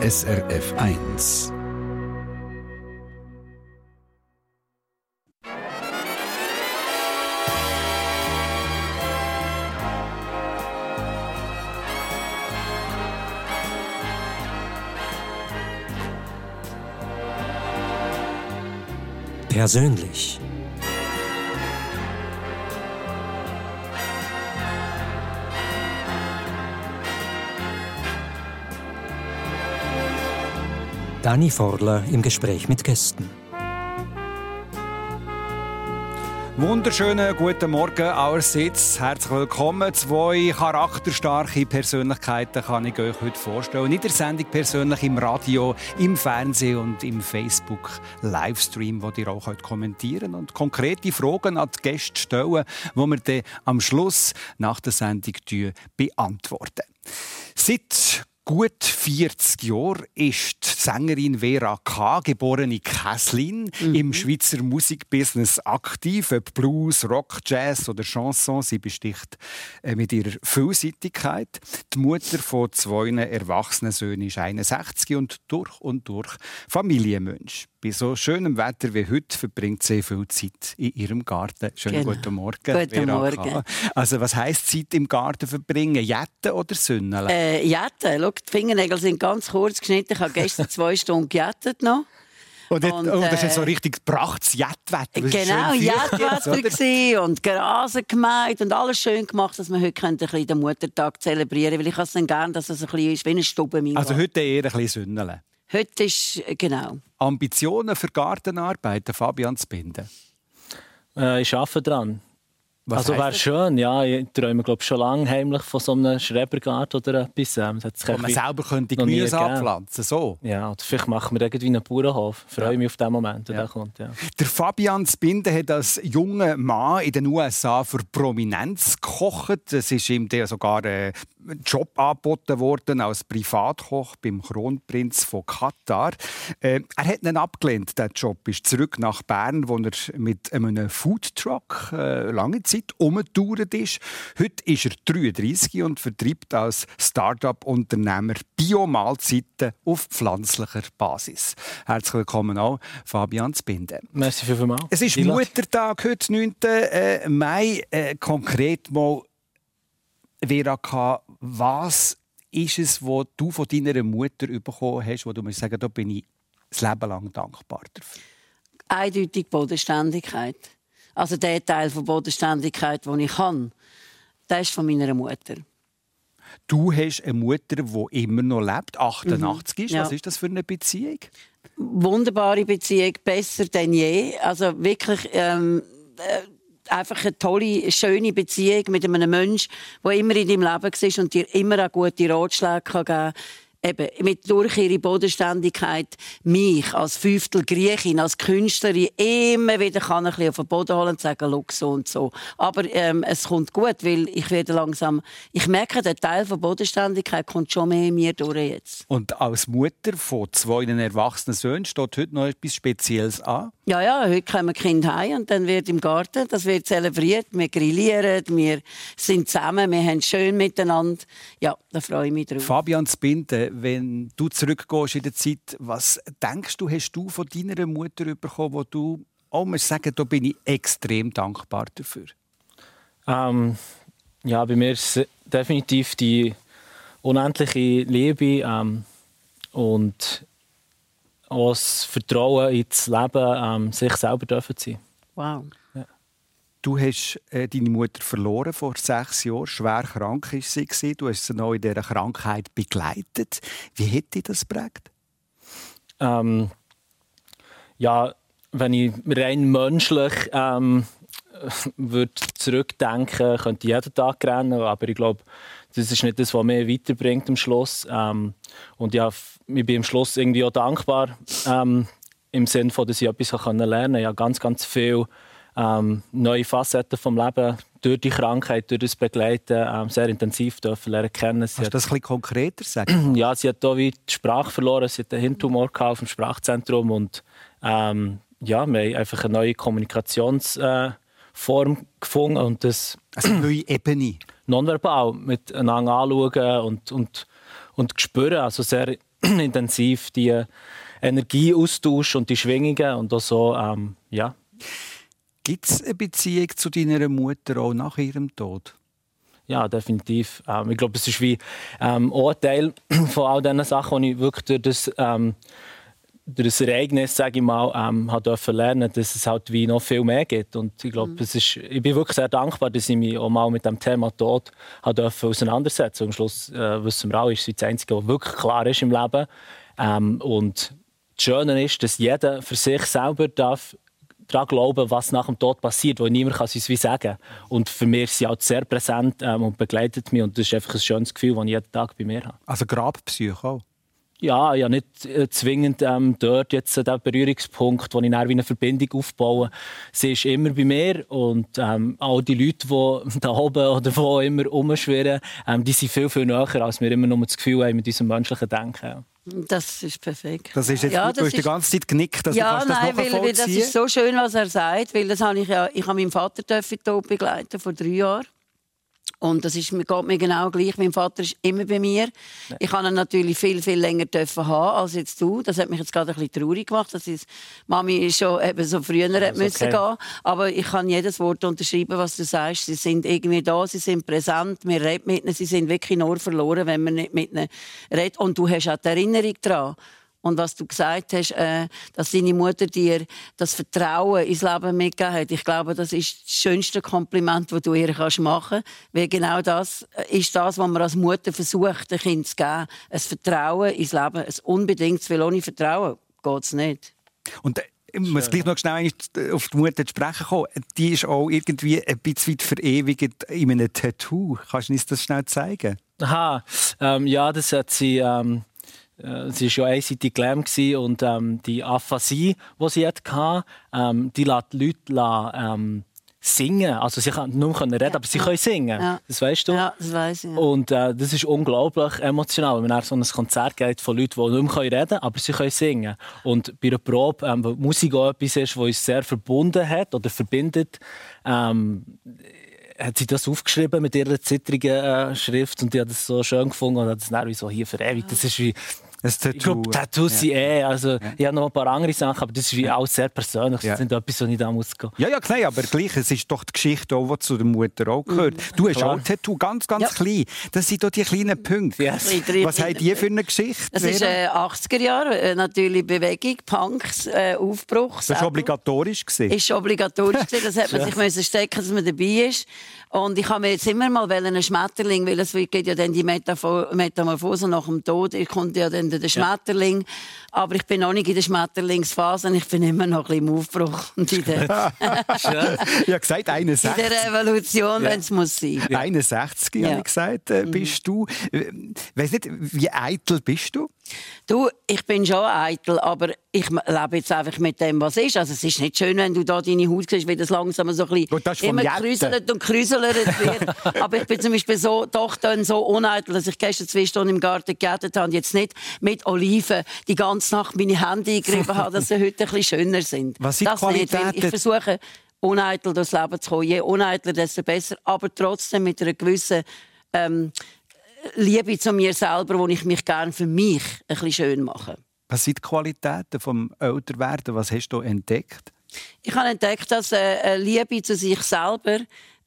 SRF 1. Persönlich. Dani Forler im Gespräch mit Gästen. Wunderschönen guten Morgen allerseits. Herzlich willkommen. Zwei charakterstarke Persönlichkeiten kann ich euch heute vorstellen. In der Sendung persönlich im Radio, im Fernsehen und im Facebook Livestream, wo ihr auch heute kommentieren und konkrete Fragen an die Gäste stellen, die wir dann am Schluss nach der Sendung beantworten. Seit gut 40 Jahren ist die Sängerin Vera K., geborene Kesslin, mhm. im Schweizer Musikbusiness aktiv. Ob Blues, Rock, Jazz oder Chanson, sie besticht äh, mit ihrer Vielseitigkeit. Die Mutter von zwei erwachsenen Söhnen ist 61 und durch und durch Familienmensch. Bei so schönem Wetter wie heute verbringt sie viel Zeit in ihrem Garten. Schönen genau. guten Morgen. Guten Morgen. Also was heisst Zeit im Garten verbringen? Jetten oder Sünneln? Äh, Jetten. Schau, die Fingernägel sind ganz kurz geschnitten. Ich habe gestern zwei Stunden gejettet noch. Und, jetzt, und, oh, das ist so äh, richtig gebrachtes Jettwetter. Genau, Jettwetter und Grasen gemeint und alles schön gemacht, dass wir heute ein bisschen den Muttertag zelebrieren können. Weil ich es dann gerne, dass es ein bisschen ist wie eine Stube. Also heute eher ein bisschen Sünneln. Heute ist, äh, genau. Ambitionen für Gartenarbeit, Fabian Spinde? Äh, ich arbeite dran. Was also wäre schön, ja. Ich träume glaube schon lange heimlich von so einem Schrebergarten oder etwas. Ähm, Wo man selber könnte Gemüse abpflanzen so. Ja, oder vielleicht machen wir irgendwie einen Bauernhof. Ich freue ja. mich auf den Moment, der ja. kommt. Ja. Der Fabian Spinde hat als junger Mann in den USA für Prominenz gekocht. Es ist ihm sogar ein Job angeboten worden als Privatkoch beim Kronprinz von Katar. Äh, er hat ihn abgelehnt, der Job. ist zurück nach Bern, wo er mit einem Foodtruck äh, lange Zeit umgedauert ist. Heute ist er 33 und vertreibt als Start-up-Unternehmer Biomahlzeiten auf pflanzlicher Basis. Herzlich willkommen auch, Fabian Zbinde. Merci vielmals. Es ist Muttertag heute, 9. Äh, Mai. Äh, konkret mal, Vera K., was ist es, was du von deiner Mutter bekommen hast, wo du musst sagen, da bin ich das Leben lang dankbar dafür? Eindeutig Bodenständigkeit. Also der Teil von Bodenständigkeit, den ich kann, der ist von meiner Mutter. Du hast eine Mutter, die immer noch lebt, 88 mhm. ist. Was ist das für eine Beziehung? Wunderbare Beziehung, besser denn je. Also wirklich ähm, äh, einfach eine tolle, schöne Beziehung mit einem Menschen, der immer in deinem Leben war und dir immer auch gute Ratschläge geben kann eben, mit, durch ihre Bodenständigkeit mich als Fünftel Griechin, als Künstlerin immer wieder kann ein bisschen auf den Boden holen und sagen, so und so. Aber ähm, es kommt gut, weil ich werde langsam, ich merke, der Teil von Bodenständigkeit kommt schon mehr in mir durch jetzt. Und als Mutter von zwei erwachsenen Söhnen steht heute noch etwas Spezielles an? Ja, ja, heute kommen Kind heim und dann wird im Garten, das wird zelebriert, wir grillieren, wir sind zusammen, wir haben schön miteinander. Ja, da freue ich mich drauf. Fabian Spinde, wenn du zurückgehst in der Zeit, was denkst du, hast du von deiner Mutter bekommen, wo du auch muss sagen, da bin ich extrem dankbar dafür? Ähm, ja, bei mir ist definitiv die unendliche Liebe ähm, und auch das Vertrauen ins Leben, ähm, sich selber dürfen sein. Wow. Du hast äh, deine Mutter verloren vor sechs Jahren. Schwer krank war sie. Du hast sie noch in dieser Krankheit begleitet. Wie hätte dich das geprägt? Ähm, ja, wenn ich rein menschlich ähm, würde zurückdenken, könnte ich jeden Tag rennen. Aber ich glaube, das ist nicht das, was mich weiterbringt am Schluss. Ähm, und ja, ich bin am Schluss irgendwie auch dankbar, ähm, im Sinne dass ich etwas lernen konnte. Ich habe ganz, ganz viele ähm, neue Facetten vom Leben durch die Krankheit, durch das Begleiten ähm, sehr intensiv dürfen lernen kennen. Sie Kannst du das ein bisschen konkreter sagen? Ja, sie hat hier wie die Sprache verloren. Sie hat einen Hirntumor auf dem Sprachzentrum und ähm, ja, wir haben einfach eine neue Kommunikationsform äh, gefunden und das also eine neue Ebene nonverbal miteinander anschauen und, und, und spüren. Also sehr intensiv die Energie austauscht und die Schwingungen und auch so, ähm, ja. Gibt es eine Beziehung zu deiner Mutter auch nach ihrem Tod? Ja, definitiv. Ähm, ich glaube, es ist wie ähm, auch ein Teil von all diesen Sachen, die ich wirklich durch das, ähm, durch das Ereignis, sage ich mal, ähm, durfte lernen, dass es halt wie noch viel mehr gibt. Und ich glaube, mhm. es ist, ich bin wirklich sehr dankbar, dass ich mich auch mal mit dem Thema Tod durfte auseinandersetzen. Und am Schluss äh, wissen wir auch, ist es das Einzige, was wirklich klar ist im Leben. Ähm, und das Schöne ist, dass jeder für sich selber darf daran glauben, was nach dem Tod passiert, wo niemand kann es wie sagen Und für mich ist sie auch sehr präsent ähm, und begleitet mich. Und das ist einfach ein schönes Gefühl, das ich jeden Tag bei mir habe. Also Grabpsyche auch? Ja, ja nicht äh, zwingend ähm, dort jetzt äh, der Berührungspunkt, wo ich dann wie eine Verbindung aufbaue. Sie ist immer bei mir und ähm, all die Leute, die da oben oder wo immer rumschwirren, ähm, die sind viel, viel näher, als wir immer nur das Gefühl haben mit unserem menschlichen Denken. Das ist perfekt. Das ist jetzt, ja, du hast die ganze Zeit genickt, dass ja, du das nein, weil, weil das ist so schön, was er sagt, weil das habe ich ja, ich habe meinen Vater tot begleiten vor drei Jahren und das ist, geht mir genau gleich. Mein Vater ist immer bei mir. Ja. Ich habe ihn natürlich viel, viel länger dürfen haben als jetzt du. Das hat mich jetzt gerade ein bisschen traurig gemacht, dass ich Mami schon eben so früher ja, müssen okay. gehen. Aber ich kann jedes Wort unterschreiben, was du sagst. Sie sind irgendwie da, sie sind präsent, wir reden mit ihnen, sie sind wirklich nur verloren, wenn man nicht mit ihnen redet. Und du hast auch die Erinnerung daran. Und was du gesagt hast, äh, dass deine Mutter dir das Vertrauen ins Leben mitgegeben hat, ich glaube, das ist das schönste Kompliment, das du ihr kannst machen kannst. Weil genau das äh, ist das, was man als Mutter versucht, dem Kind zu geben. Ein Vertrauen ins Leben. Ein unbedingtes, weil ohne Vertrauen geht es nicht. Und äh, ich muss gleich noch schnell auf die Mutter zu sprechen kommen. Die ist auch irgendwie ein bisschen weit verewigt in einem Tattoo. Kannst du uns das schnell zeigen? Aha, ähm, ja, das hat sie ähm, äh, sie war ja einseitig gelähmt und ähm, die Aphasie, die sie hatte, ähm, die lässt die Leute ähm, singen. Also sie können nur reden, ja. aber sie können singen. Ja. Das weißt du? Ja, das weiß ich. Ja. Und äh, das ist unglaublich emotional, wenn man so ein Konzert geht von Leuten, die nicht mehr reden können, aber sie können singen. Und bei einer Probe, ähm, wo Musik auch etwas ist, was uns sehr verbunden hat oder verbindet, ähm, hat sie das aufgeschrieben mit ihrer zittrigen äh, Schrift und die hat das so schön gefunden und hat es dann so hier verewigt. Das ist wie ein Tattoo. Ich glaube, Tattoos ja. sind eh. Also, ja. Ich habe noch ein paar andere Sachen, aber das ist wie ja. auch sehr persönlich. Das sind etwas, was ich da muss gehen. Ja, ja, klar, aber gleich, es ist doch die Geschichte, auch, die zu der Mutter auch gehört. Mhm. Du hast Klar. auch ein Tattoo, ganz, ganz klein. Das sind doch die kleinen Punkte. Yes. Was haben die für eine Geschichte? Das ist äh, 80er Jahre, äh, natürlich Bewegung, Punks, äh, Aufbruch. Das war obligatorisch. Das ist obligatorisch. das hat man sich müssen stecken, dass man dabei ist. Und ich habe mir jetzt immer mal einen Schmetterling, weil es geht ja dann die Metamorphose nach dem Tod, ich konnte ja dann der Schmetterling, aber ich bin noch nicht in der Schmetterlingsphase, ich bin immer noch ein bisschen im Aufbruch und in der, ich habe gesagt 61. In der Evolution, ja. wenn es muss sein. 61, ja. habe ich gesagt, äh, bist mhm. du. Äh, weiss nicht, wie eitel bist du? Du, ich bin schon eitel, aber ich lebe jetzt einfach mit dem, was ist. Also es ist nicht schön, wenn du da deine Haut siehst, wie das langsam so ein bisschen Gut, immer krüselt und krüselt wird. aber ich bin zum Beispiel so, doch dann so uneitel, dass ich gestern zwei Stunden im Garten gegessen habe und jetzt nicht mit Oliven die ganze Nacht meine Hände eingegriffen habe, dass sie heute ein bisschen schöner sind. Was sind das Qualitäten? Nicht, ich versuche, uneitel durchs Leben zu kommen. Je uneitler, desto besser. Aber trotzdem mit einer gewissen ähm, Liebe zu mir selber, wo ich mich gerne für mich ein bisschen schön mache. Was sind die Qualitäten vom Älterwerden? Was hast du entdeckt? Ich habe entdeckt, dass äh, Liebe zu sich selber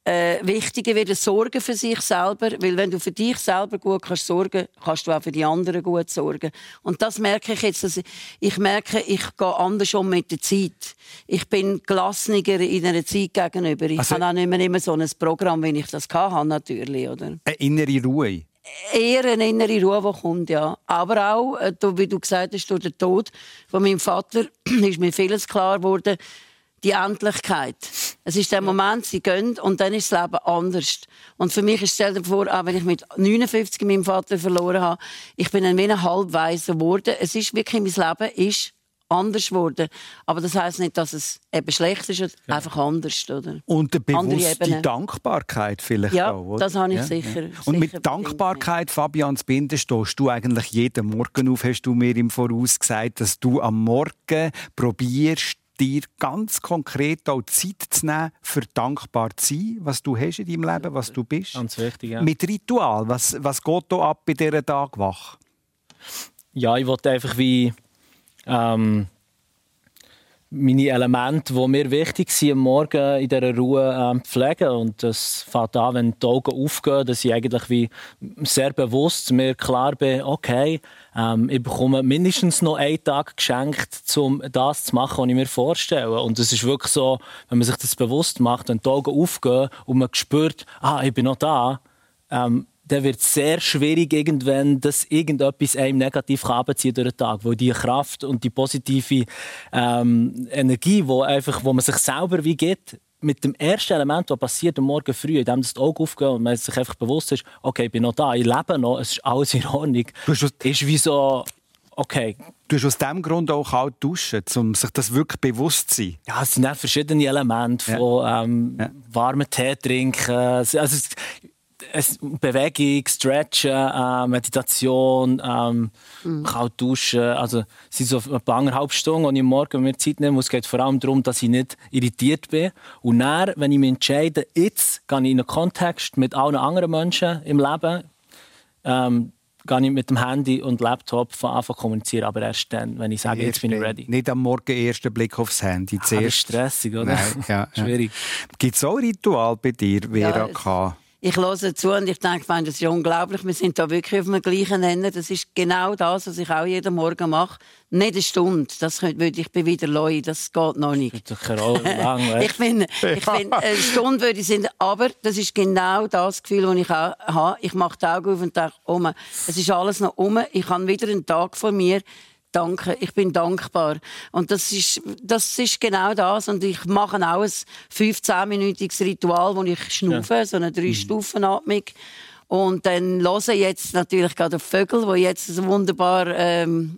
äh, wichtiger wird, Sorgen für sich selber, weil wenn du für dich selber gut kannst sorgen, kannst du auch für die anderen gut sorgen. Und das merke ich jetzt, dass ich, ich merke, ich gehe anders um mit der Zeit. Ich bin gelassener in einer Zeit gegenüber. Ich also, habe auch nicht mehr immer so ein Programm, wie ich das hatte, natürlich, oder? Eine innere Ruhe eher eine innere Ruhe, die kommt, ja. Aber auch, äh, wie du gesagt hast, durch den Tod von meinem Vater ist mir vieles klar geworden, die Endlichkeit. Es ist der Moment, sie gehen und dann ist das Leben anders. Und für mich ist es vor, auch wenn ich mit 59 meinen Vater verloren habe, ich bin ein wenig halbweise geworden. Es ist wirklich, mein Leben ist anders geworden. Aber das heißt nicht, dass es eben schlecht ist, ja. einfach anders. Oder? Und eine bewusste Dankbarkeit vielleicht ja, auch. Oder? das habe ich ja, sicher. Und mit Dankbarkeit, Fabian Binder, stehst du eigentlich jeden Morgen auf, hast du mir im Voraus gesagt, dass du am Morgen probierst, dir ganz konkret auch Zeit zu nehmen, für dankbar zu sein, was du hast in deinem Leben, was du bist. Ganz wichtig, ja. Mit Ritual, was, was geht da ab bei dieser Tag wach? ja, ich wollte einfach wie ähm, meine Elemente, die mir wichtig sind, am Morgen in dieser Ruhe ähm, pflegen. Und das fängt an, wenn die Augen aufgehen, dass ich eigentlich wie sehr bewusst mir klar bin, okay, ähm, ich bekomme mindestens noch einen Tag geschenkt, um das zu machen, was ich mir vorstelle. Und es ist wirklich so, wenn man sich das bewusst macht, wenn die Augen aufgehen und man spürt, ah, ich bin noch da, ähm, dann wird es sehr schwierig, irgendwann, dass irgendetwas einem negativ abziehen durch den Tag. Weil die Kraft und die positive ähm, Energie, wo, einfach, wo man sich selber wie gibt, mit dem ersten Element, was passiert am Morgen früh, in dem das Auge aufgeht und man sich einfach bewusst ist, okay, ich bin noch da, ich lebe noch, es ist alles in Ordnung, ist wie so, okay. Du hast aus diesem Grund auch kalt duschen, um sich das wirklich bewusst zu sein? Ja, es sind verschiedene Elemente, von ähm, ja. warmen Tee trinken, also, Bewegung, Stretchen, äh, Meditation, ähm, mhm. kalt duschen. Also, es sind so ein paar anderthalb Stunden, die ich morgen mir Zeit nehme. Es geht vor allem darum, dass ich nicht irritiert bin. Und dann, wenn ich mich entscheide, jetzt gehe ich in einen Kontext mit allen anderen Menschen im Leben, ähm, gehe ich mit dem Handy und Laptop von Anfang kommunizieren, aber erst dann, wenn ich sage, jetzt bin ich ready. Nicht am Morgen ersten Blick aufs Handy. Ah, das ist stressig, oder? Nein, ja, Schwierig. Gibt es auch ein Ritual bei dir, Vera ja, ich höre zu und ich denke, das ist unglaublich. Wir sind da wirklich auf dem gleichen Nenner. Das ist genau das, was ich auch jeden Morgen mache. Nicht eine Stunde, das würde ich bin wieder Leu, das geht noch nicht. Das lang, ich finde, ich find, eine Stunde würde ich sein, aber das ist genau das Gefühl, das ich auch habe. Ich mache die Augen auf und denke, oh, es ist alles noch um. Ich habe wieder einen Tag vor mir danke, ich bin dankbar. Und das ist, das ist genau das. Und ich mache auch ein 15-minütiges Ritual, wo ich schnufe, ja. so eine drei-Stufen-Atmung. Und dann höre jetzt natürlich gerade die Vögel, die jetzt so wunderbar ähm,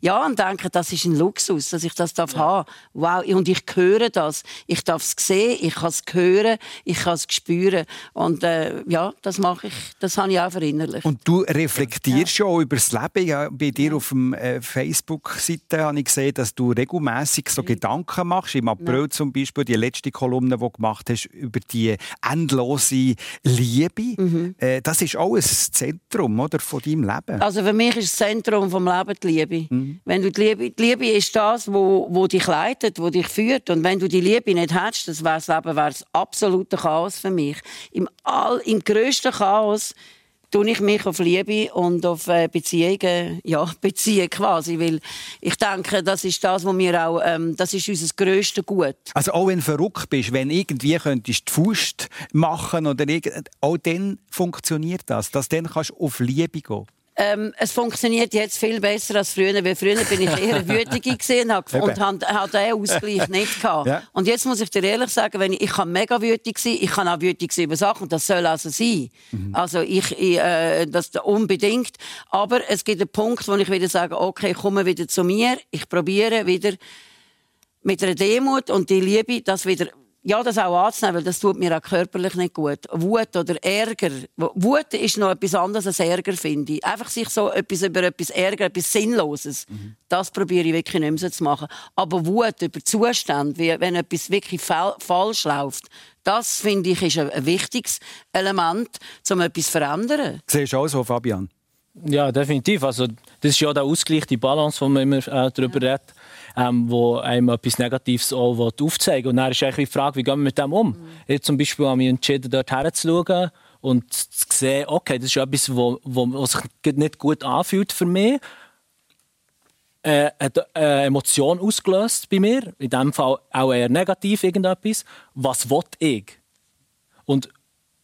ja, und denke, das ist ein Luxus, dass ich das darf ja. haben. Wow, und ich höre das. Ich darf es sehen, ich kann es hören, ich kann es spüren. Und äh, ja, das mache ich, das habe ich auch verinnerlicht. Und du reflektierst ja, auch über das Leben. Ja, bei dir auf der äh, Facebook-Seite habe ich gesehen, dass du regelmäßig so mhm. Gedanken machst. Im April ja. zum Beispiel, die letzte Kolumne, die du gemacht hast, über die endlose Liebe. Mhm. Äh, das ist auch ein Zentrum oder, von deinem Leben. Also für mich ist das Zentrum des Lebens die Liebe. Mhm. Wenn du die Liebe, die Liebe ist das, wo, wo dich leitet, wo dich führt. Und wenn du die Liebe nicht hättest, das wäre das Leben wär's absoluter Chaos für mich. Im, all, im grössten Chaos tue ich mich auf Liebe und auf äh, Beziehungen ja, beziehen quasi, weil ich denke, das ist das, was wir auch, ähm, das ist unser grösstes Gut. Also auch wenn du verrückt bist, wenn irgendwie könntest die Faust machen oder auch dann funktioniert das, dass dann kannst du auf Liebe gehen. Ähm, es funktioniert jetzt viel besser als früher, weil früher bin ich eher wütig gesehen und hatte den Ausgleich nicht gehabt. Ja. Und jetzt muss ich dir ehrlich sagen, wenn ich, ich kann mega wütig sein, ich kann auch wütig sein über Sachen, das soll also sein. Mhm. Also ich, ich äh, das unbedingt. Aber es gibt einen Punkt, wo ich wieder sage, okay, ich komme wieder zu mir, ich probiere wieder mit einer Demut und die Liebe, das wieder ja, das auch anzunehmen, weil das tut mir auch körperlich nicht gut. Wut oder Ärger. Wut ist noch etwas anderes als Ärger, finde ich. Einfach sich so etwas über etwas ärgern, etwas Sinnloses. Mhm. Das probiere ich wirklich nicht mehr zu machen. Aber Wut über Zustände, wie wenn etwas wirklich fa falsch läuft, das finde ich ist ein, wichtiges Element, um etwas zu verändern. Siehst du auch so, Fabian? Ja, definitiv. Also, das ist ja der Ausgleich, die Balance, von der man immer äh, darüber ja. redet ähm, wo einem etwas Negatives auch aufzeigen. Und dann ist eigentlich die Frage, wie gehen wir mit dem um? Mhm. Ich zum Beispiel habe mich entschieden, dort herzuschauen und zu sehen, okay, das ist etwas, wo, wo, was sich nicht gut anfühlt für mich. Äh, hat eine Emotion ausgelöst bei mir, in diesem Fall auch eher negativ irgendetwas. Was will ich? Und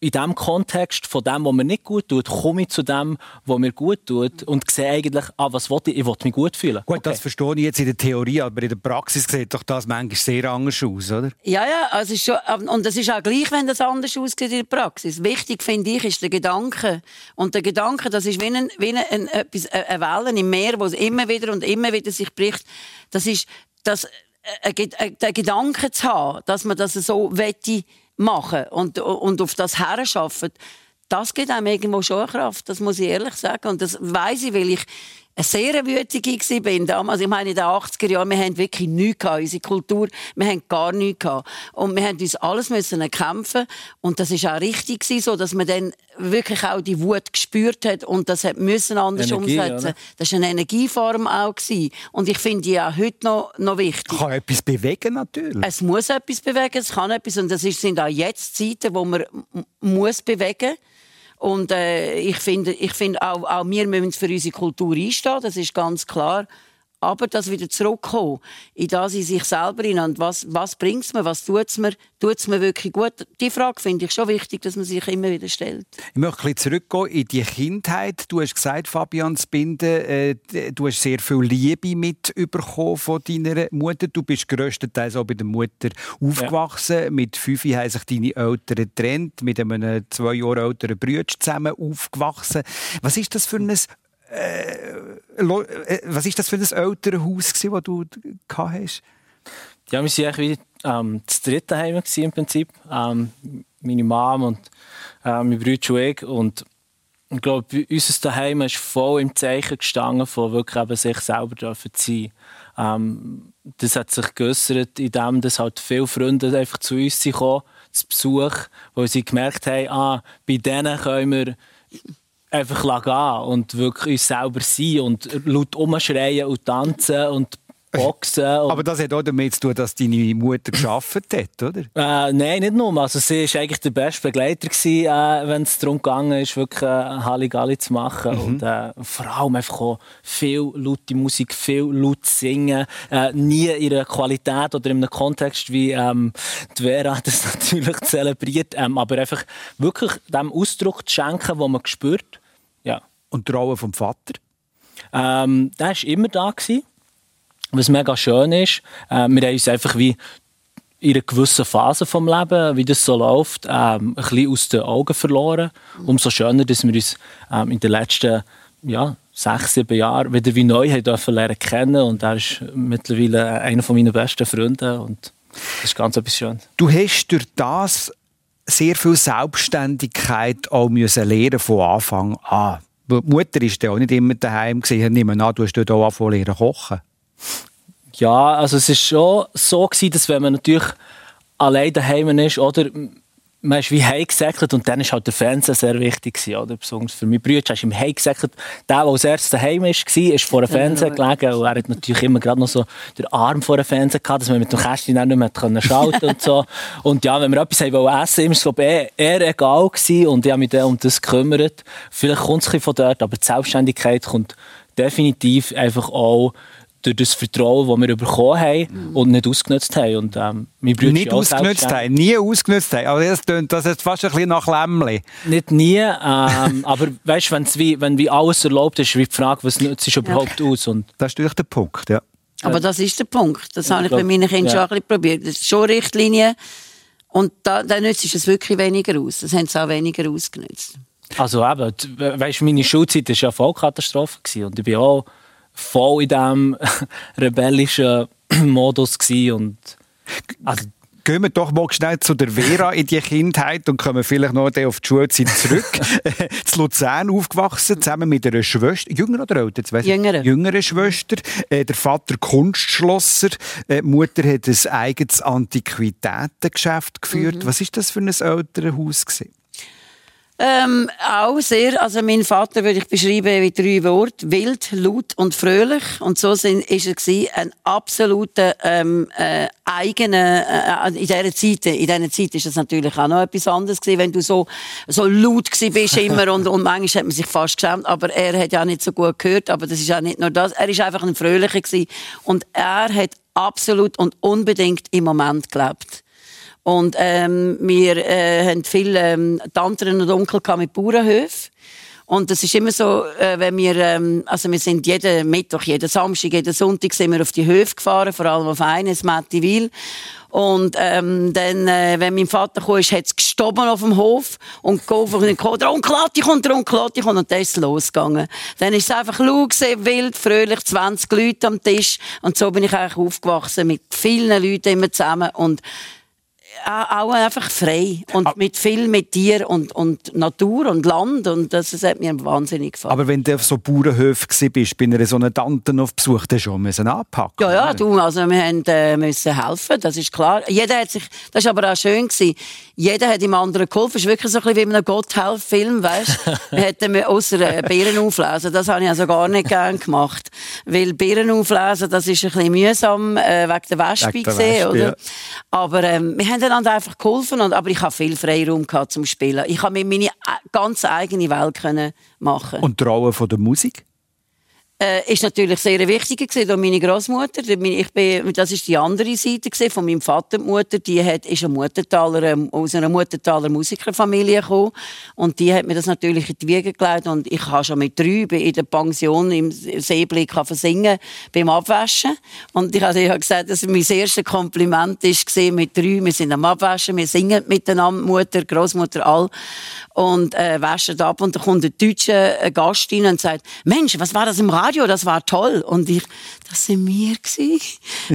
in dem Kontext von dem, was mir nicht gut tut, komme ich zu dem, was mir gut tut und sehe eigentlich, ah, was will ich? Ich will mich gut fühlen. Gut, okay. das verstehe ich jetzt in der Theorie, aber in der Praxis sieht doch das manchmal sehr anders aus, oder? Ja, ja, also ist schon, und es ist auch gleich, wenn das anders aussieht in der Praxis. Wichtig, finde ich, ist der Gedanke. Und der Gedanke, das ist wie, ein, wie ein, ein, etwas, eine Welle im Meer, wo es immer wieder und immer wieder sich bricht. Das ist, das, äh, den Gedanken zu haben, dass man das so wette, machen und, und auf das herschaffen, das gibt einem irgendwo schon Kraft, das muss ich ehrlich sagen. Und das weiß ich, weil ich sehr wütige bin damals. Ich meine, in den 80er Jahren, wir haben wirklich nichts gehabt, unsere Kultur. Wir haben gar nichts gehabt. Und wir haben uns alles müssen kämpfen. Und das ist auch richtig so, dass man dann wirklich auch die Wut gespürt hat und das hat müssen anders Energie, umsetzen. Oder? Das war eine Energieform auch gewesen. Und ich finde die auch heute noch, noch wichtig. Kann etwas bewegen natürlich. Es muss etwas bewegen, es kann etwas und das sind auch jetzt Zeiten, wo man muss bewegen muss und äh, ich finde, ich finde auch, auch wir müssen für unsere Kultur einstehen, das ist ganz klar aber das wieder zurückkommen, in das in sich selber hinein. Und was, was bringt es mir, was tut es mir, tut es mir wirklich gut? Die Frage finde ich schon wichtig, dass man sich immer wieder stellt. Ich möchte ein zurückgehen in die Kindheit. Du hast gesagt, Fabian Spinde, äh, du hast sehr viel Liebe mitbekommen von deiner Mutter. Du bist größtenteils auch bei der Mutter aufgewachsen. Ja. Mit fünf haben sich deine Eltern getrennt, mit einem zwei Jahre älteren Bruder zusammen aufgewachsen. Was ist das für ein äh, äh, was ist das für ein Elternhaus, das du gehabt hast? Ja, wir waren eigentlich ähm, das dritte Heim im Prinzip. Ähm, meine Mom und äh, mein Bruder und ich. Und ich glaube, unser Daheim ist voll im Zeichen gestanden, von wirklich eben sich selber zu sein. Ähm, das hat sich geäussert, indem halt viele Freunde einfach zu uns kommen, zu Besuch, weil sie gemerkt haben, ah, bei denen können wir einfach gehen und wirklich uns selber sein und laut umschreien und tanzen und Boxen. Aber das hat auch damit zu tun, dass deine Mutter geschafft hat, oder? Äh, nein, nicht nur. Also sie war eigentlich der beste Begleiter, gewesen, äh, wenn es darum ging, ist, wirklich äh, Halligalli zu machen. Mhm. Und äh, vor allem einfach auch viel laute Musik, viel laut singen. Äh, nie in einer Qualität oder in einem Kontext, wie ähm, die Vera das natürlich zelebriert. Ähm, aber einfach wirklich dem Ausdruck zu schenken, den man spürt. Ja. Und die Rolle vom Vater? Ähm, der war immer da. Gewesen. Was mega schön ist, äh, wir haben uns einfach wie in einer gewissen Phase des Lebens, wie das so läuft, ähm, ein bisschen aus den Augen verloren. Umso schöner, dass wir uns ähm, in den letzten ja, sechs, sieben Jahren wieder wie neu haben dürfen lernen kennen und er ist mittlerweile einer meiner besten Freunde und das ist ganz etwas Schönes. Du hast durch das sehr viel Selbstständigkeit auch müssen lernen von Anfang an. Die Mutter war auch nicht immer daheim. Ich nehme an, du hast dort auch angefangen zu kochen. Ja, also es war schon so, gewesen, dass wenn man natürlich allein daheim ist, oder man ist wie heimgesäckelt und dann ist halt der Fernseher sehr wichtig gewesen, oder? Besonders für meine Brüder du im heimgesäckelt. Der, der als erstes daheim war, ist vor dem Fernseher gelegen und er hat natürlich immer gerade noch so den Arm vor dem Fernseher gehabt, dass man mit dem Kästchen nicht mehr können schalten und so. Und ja, wenn wir etwas haben wollen essen, war es glaube eher, eher egal gewesen und ich habe mich um das gekümmert. Vielleicht kommt es von dort, aber die Selbstständigkeit kommt definitiv einfach auch durch das Vertrauen, das wir bekommen haben und nicht ausgenutzt haben. Und, ähm, nicht ausgenutzt haben, nie ausgenutzt haben. Aber das klingt das ist fast ein bisschen nach Lämmli. Nicht nie, ähm, aber weißt, wenn's wie, wenn wie alles erlaubt ist, wie die Frage, was nutzt es überhaupt ja. aus? Und das ist natürlich der Punkt, ja. Aber das ist der Punkt. Das habe ich bei meinen Kindern ja. schon ein bisschen probiert. Das ist schon Richtlinie. Und da, dann nützt es wirklich weniger aus. Das haben sie auch weniger ausgenutzt. Also eben, weißt, meine Schulzeit war ja eine Vollkatastrophe. Und ich bin auch voll in diesem rebellischen Modus und also, Gehen wir doch mal schnell zu der Vera in die Kindheit und kommen vielleicht noch auf die Schulzeit zurück. zu Luzern aufgewachsen, zusammen mit einer Schwester, jünger oder älter? Jüngere. Jüngere Schwester. Äh, der Vater Kunstschlosser. Äh, die Mutter hat ein eigenes Antiquitätengeschäft geführt. Mhm. Was war das für ein Elternhaus? Gewesen? Ähm, auch sehr. Also mein Vater würde ich beschreiben wie drei Worte: wild, laut und fröhlich. Und so sind, ist er gewesen, ein absoluter ähm, äh, eigener. Äh, in dieser Zeit, in dieser Zeit ist das natürlich auch noch etwas anderes gewesen, wenn du so so laut gewesen bist immer und, und manchmal hat man sich fast geschämt. Aber er hat ja nicht so gut gehört. Aber das ist auch nicht nur das. Er ist einfach ein fröhlicher gewesen. und er hat absolut und unbedingt im Moment gelebt. Und ähm, wir äh, haben viele ähm, Tanten und Onkel mit Bauernhöfen. Und das ist immer so, äh, wenn wir, ähm, also wir sind jeden Mittwoch, jeden Samstag, jeden Sonntag sind wir auf die Höfe gefahren, vor allem auf eines, Mattiville. Und ähm, dann, äh, wenn mein Vater kam, hat es gestoben auf dem Hof und geholfen und gekommen, der Onkel Atti kommt, der Onkel Atti kommt und dann ist es losgegangen. Dann ist es einfach lau wild, fröhlich, 20 Leute am Tisch und so bin ich eigentlich aufgewachsen mit vielen Leuten immer zusammen und auch einfach frei und mit viel mit Tier und, und Natur und Land und das, das hat mir wahnsinnig gefallen. Aber wenn du auf so Bauernhöfen warst, bei einer so einer Tante auf Besuch, dann schon müssen anpacken. Ja, ja, du, also wir haben, äh, müssen helfen, das ist klar. Jeder hat sich, das ist aber auch schön gewesen, jeder hat dem anderen geholfen. Es ist wirklich so ein bisschen wie in einem Gotthelf-Film, weißt du? Wir hätten außer äh, Beeren auflesen, das habe ich also gar nicht gern gemacht. Weil Beeren auflesen, das ist ein bisschen mühsam, äh, wegen der Wespe Wegen der gesehen, Wespe, oder? ja. Aber ähm, wir haben einander einfach geholfen, und, aber ich habe viel Freiraum gehabt zum Spielen. Ich habe mir meine äh, ganz eigene Welt können machen. Und die Rolle von der Musik? Äh, ist natürlich sehr wichtig gewesen, durch meine Großmutter. Ich bin, das ist die andere Seite gewesen, von meinem Vater. Die Mutter, die hat, ist eine Muttentaler, ähm, aus einer Muttentaler Musikerfamilie gekommen und die hat mir das natürlich in die Wiege gelegt und ich habe schon mit drei in der Pension im Seeblick singen beim Abwaschen und ich habe gesagt, dass mein erstes Kompliment ist gesehen mit drei. Wir sind am Abwaschen, wir singen miteinander, Mutter, Großmutter, all und äh, waschen ab und dann kommt ein deutscher äh, Gast rein und sagt, Mensch, was war das im Radio? Das war toll. Und ich, das sind wir gewesen.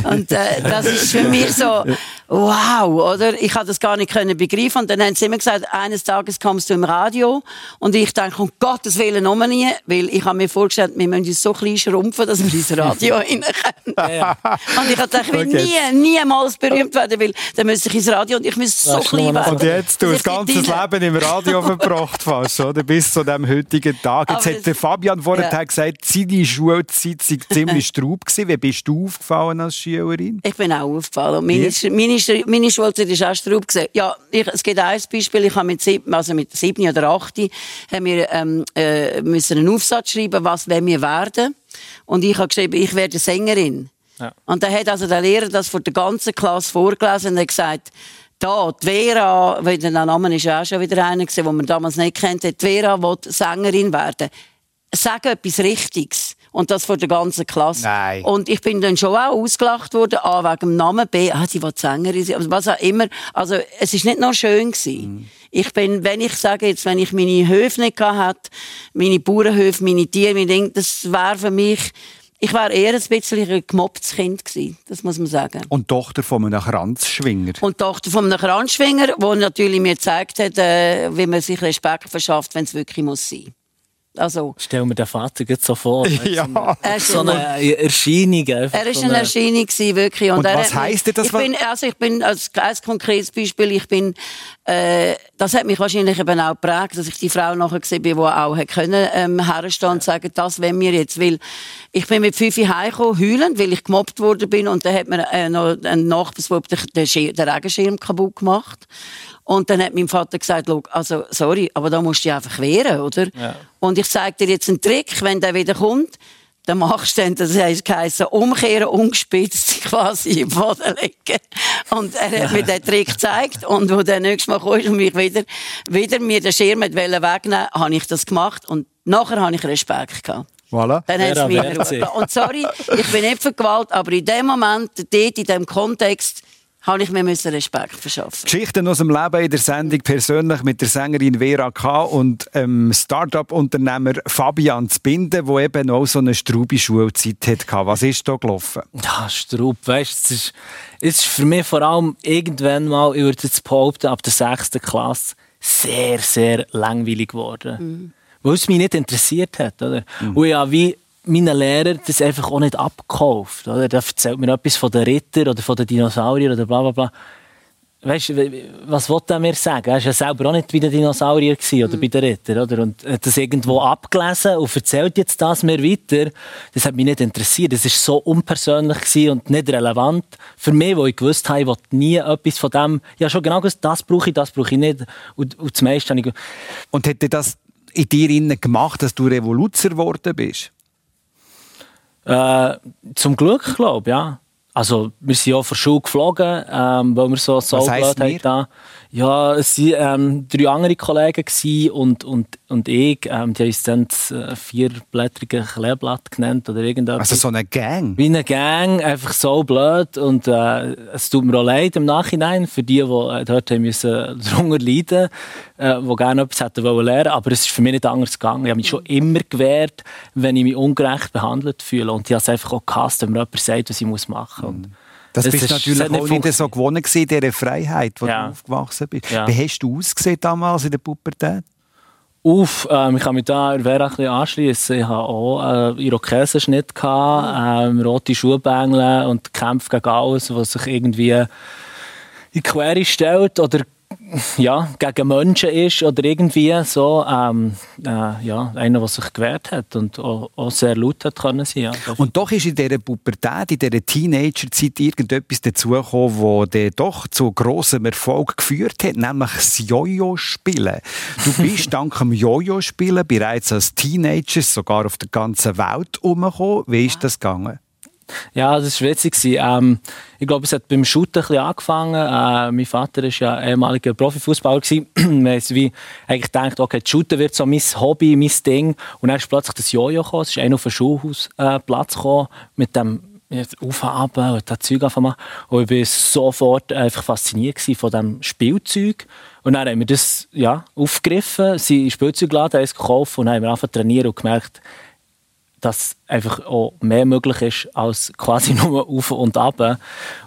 Und äh, das ist für mich so, wow, oder? Ich habe das gar nicht können begreifen. Und dann haben sie immer gesagt, eines Tages kommst du im Radio. Und ich denke, um Gottes Willen noch nie, weil ich habe mir vorgestellt, wir müssen uns so klein schrumpfen, dass wir ins Radio rein können. Ja. Und ich habe gedacht, ich will nie, niemals berühmt werden, weil dann müsste ich ins Radio und ich müsste so klein werden. Und jetzt du das ganze Leben im Radio verbracht fast, oder? Bis zu dem heutigen Tag. Jetzt Aber hat der Fabian vorher Ja. gesagt, seine Schulzeit sei ziemlich straub gewesen. Wie bist du aufgefallen als Schülerin? Ich bin auch aufgefallen. Meine, meine, meine Schulzeit ist auch straub. Ja, ich, es gibt ein Beispiel. Ich habe mit sieben, also mit sieben oder acht, haben wir, ähm, äh, müssen einen Aufsatz schreiben, was wollen wir werden. Und ich habe geschrieben, ich werde Sängerin. Ja. Und dann hat also der Lehrer das vor der ganzen Klasse vorgelesen und hat gesagt, da, die Vera, weil der Name ist ja auch schon wieder einer gewesen, den man damals nicht kennt, die Vera will Sängerin werden. Sag etwas Richtiges. Und das vor der ganzen Klasse. Nein. Und ich bin dann schon auch ausgelacht worden, A, wegen dem Namen, B, ah, sie will Sängerin sein, also was auch immer. Also, es ist nicht nur schön gewesen. Ich bin, wenn ich sage jetzt, wenn ich meine Höfe nicht gehabt hätte, meine Bauernhöfe, meine Tiere, meine Dinge, das wäre für mich, ich wäre eher ein bisschen ein gemobbtes Kind gewesen. Das muss man sagen. Und Tochter von einem Kranzschwinger. Und Tochter von einem Kranzschwinger, der natürlich mir gezeigt hat, äh, wie man sich Respekt verschafft, wenn es wirklich muss sein. Also, Stell mir den Vater jetzt so vor. Ja. er ist So eine Erscheinung. einfach Er war so eine Erscheinung, gewesen, wirklich. Und er was heisst denn das, Ich was- bin, also ich bin, als ein konkretes Beispiel, ich bin, äh, das hat mich wahrscheinlich eben auch geprägt, dass ich die Frau nachher gesehen bin, die auch hat können, ähm, herstehen und sagen, das wollen wir jetzt. Weil ich bin mit fünf heimgekommen, heulend, weil ich gemobbt worden bin und dann hat mir äh, noch ein Nachbarsbub den, den, Schir- den Regenschirm kaputt gemacht. Und dann hat mein Vater gesagt, «Schau, also, sorry, aber da musst du dich einfach wehren, oder? Ja. Und ich zeige dir jetzt einen Trick, wenn der wieder kommt, dann machst du dann, das heisst, geheissen, umkehren, umgespitzt, quasi im Boden legen. Und er hat mir den Trick gezeigt. Und wo der nächste Mal kam und mich wieder, wieder mir den Schirm wegnehmen habe ich das gemacht. Und nachher habe ich Respekt gehabt. Voilà. Dann Vera mich. Und sorry, ich bin nicht für Gewalt, aber in dem Moment, dort, in dem Kontext, habe ich mir müssen Respekt verschaffen. Geschichten aus dem Leben in der Sendung persönlich mit der Sängerin Vera K. und ähm, Start-up-Unternehmer Fabian Zbinden, der eben auch so eine straube Schulzeit hatte. Was ist da gelaufen? Ja, Straub, weißt du, es ist, es ist für mich vor allem irgendwann mal, ich würde jetzt behaupten, ab der sechsten Klasse sehr, sehr langweilig geworden. Weil es mich nicht interessiert hat, oder? Und ich habe wie meinen Lehrer das einfach auch nicht abgekauft, oder? Der erzählt mir etwas von den Rittern oder von den Dinosauriern oder bla bla bla. Weißt du, was wollte er mir sagen? Er war ja selber auch nicht bei den Dinosauriern oder bei den Rittern. Oder? Und hat das irgendwo abgelesen und erzählt jetzt das mir weiter. Das hat mich nicht interessiert. Das war so unpersönlich und nicht relevant für mich, wo ich gewusst habe, ich wollte nie etwas von dem. Ja, schon genau gewusst, das brauche ich, das brauche ich nicht. Und, und das meiste habe ich. Und dir das in dir gemacht, dass du Revoluzer geworden bist? Äh, zum Glück, glaube ich, ja. Also, wir sind ja von der Schule geflogen, ähm, weil wir so so heisst wir? Da. Ja, es waren ähm, drei andere Kollegen und, und, und ich. Ähm, die haben uns dann das äh, vierblättrige Kleeblatt genannt oder irgendetwas. Also so eine Gang? Wie eine Gang, einfach so blöd. Und äh, es tut mir auch leid im Nachhinein für die, die äh, dort haben müssen darunter leiden äh, die gerne etwas hätten wollen lernen Aber es ist für mich nicht anders gegangen. Ich habe mich schon immer gewehrt, wenn ich mich ungerecht behandelt fühle. Und ich habe es einfach auch gehasst, wenn mir jemand sagt, was ich muss machen muss. Und Das Es bist ist- natürlich es nicht auch nicht so gewonnen gewesen, dieser Freiheit, wo Ja. du aufgewachsen bist. Ja. Wie hast du ausgesehen damals in der Pubertät? Uff, ähm, ich kann mich da ein bisschen anschließen. Ich hatte auch äh, Irokesenschnitt, ähm, rote Schuhbängel und Kämpfe gegen alles, was sich irgendwie in die Quere stellt oder ja, gegen Menschen ist oder irgendwie so. Ähm, äh, ja, einer, der sich gewehrt hat und auch, auch sehr laut hat können sein. Ja. Und doch ist in dieser Pubertät, in dieser Teenagerzeit irgendetwas dazugekommen, das dann doch zu grossem Erfolg geführt hat, nämlich das Jojo-Spielen. Du bist dank dem Jojo-Spielen bereits als Teenager sogar auf der ganzen Welt umgekommen. Wie ist das gegangen? Ja, das war witzig. Ähm, ich glaube, es hat beim Shooten ein angefangen. Äh, mein Vater war ja ehemaliger Profifußballer. Wir haben wie eigentlich gedacht, okay, Shooten wird so mein Hobby, mein Ding. Und dann ist plötzlich das Jojo gekommen. Es ist einer auf den Schulhausplatz gekommen mit dem auf und ab und das Zeug anfangen. Und ich war sofort einfach fasziniert von diesem Spielzeug. Und dann haben wir das ja, aufgegriffen, sind in den Spielzeugladen, gekauft und haben wir angefangen zu und gemerkt, dass einfach auch mehr möglich ist als quasi nur auf und ab.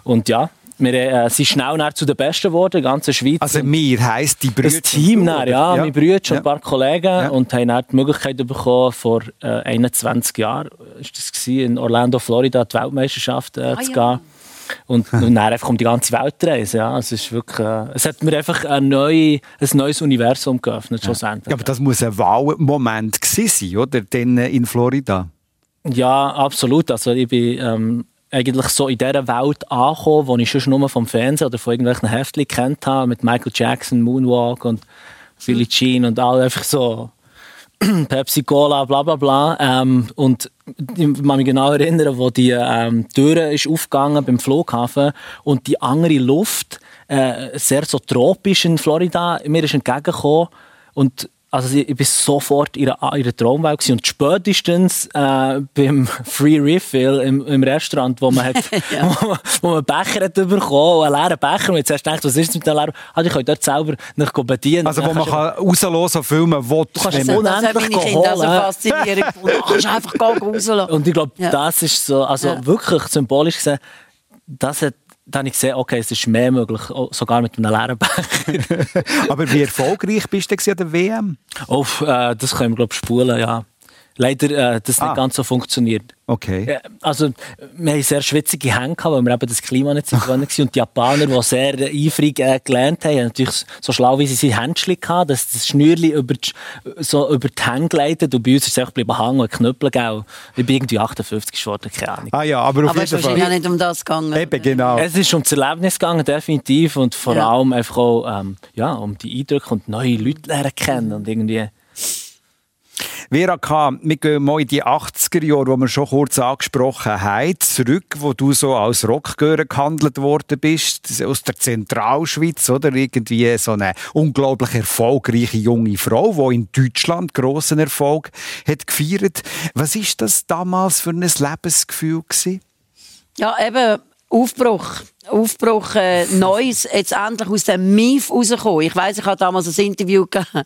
Und ja, wir äh, sind schnell nachher zu den Besten geworden, in der ganzen Schweiz. Also mir heisst die Brüder. das Team, dann, ja, Ja. meine Brüder und Ja. ein paar Kollegen und haben dann die Möglichkeit bekommen, vor äh, 21 Jahren ist das gewesen, in Orlando, Florida, die Weltmeisterschaft äh, zu ja. gehen. Und, und dann einfach um die ganze Welt reisen. Ja. Es, ist wirklich, äh, es hat mir einfach ein, neu, ein neues Universum geöffnet, schlussendlich. Ja, aber das muss ein Wow-Moment gewesen sein, oder? Denn äh, in Florida. Ja, absolut. Also ich bin ähm, eigentlich so in dieser Welt angekommen, wo ich schon nur vom Fernsehen oder von irgendwelchen Heftchen kennt habe, mit Michael Jackson, Moonwalk und Billie Jean und all einfach so Pepsi Cola, bla bla bla. Ähm, und ich kann mich genau erinnern, wo die ähm, Tür ist aufgegangen beim Flughafen und die andere Luft, äh, sehr so tropisch in Florida, mir ist entgegengekommen und also ich, bin sofort in in einer Traumwelt gewesen. und spätestens äh, beim Free Refill im, im Restaurant, wo man, hat, wo, man- wo man einen Becher hat bekommen, einen leeren Becher und jetzt hast du gedacht, was ist mit dem leeren Ah, ich kann dort selber noch bedienen. Also, wo man kann rauslassen filmen will. Du kannst so man- Das unendlich meine Kinder so holen. faszinierend gefunden. Du kannst einfach rauslassen. Und ich glaube, Ja. das ist so, also Ja. wirklich symbolisch gesehen, das hat, da habe ich gesehen, okay, es ist mehr möglich, auch sogar mit einem leeren Becher. Aber wie erfolgreich bist du an der WM? oh, äh, das können wir, glaube ich, spulen, ja. Leider, äh, das nicht Ah. ganz so funktioniert. Okay. Also, wir haben sehr schwitzige Hände gehabt, weil wir eben das Klima nicht so gewöhnt waren. Und die Japaner, die sehr eifrig äh, gelernt haben, haben natürlich so schlau wie sie sind Händchen gehabt, dass das Schnürli über die, so über die Hände gleitet. Und bei uns ist es einfach geblieben hängen und Knüppel gegeben. Ich bin irgendwie 58 geworden, keine Ahnung. Ah ja, aber auf Aber es ist jeden wahrscheinlich auch Fall. nicht um das gegangen. Eben, genau. Es ist um das Erlebnis gegangen, definitiv. Und vor Ja. allem einfach auch ähm, ja, um die Eindrücke und neue Leute lernen kennen. Und irgendwie, Vera K., wir gehen mal in die 80er Jahre, die wir schon kurz angesprochen haben, zurück, wo du so als Rockgörer gehandelt worden bist, aus der Zentralschweiz, oder? Irgendwie so eine unglaublich erfolgreiche junge Frau, die in Deutschland grossen Erfolg hat gefeiert. Was ist das damals für ein Lebensgefühl gewesen? Ja, eben Aufbruch. Aufbruch, äh, Neues, jetzt endlich aus dem Mief rauskommen. Ich weiss, ich habe damals ein Interview gegeben.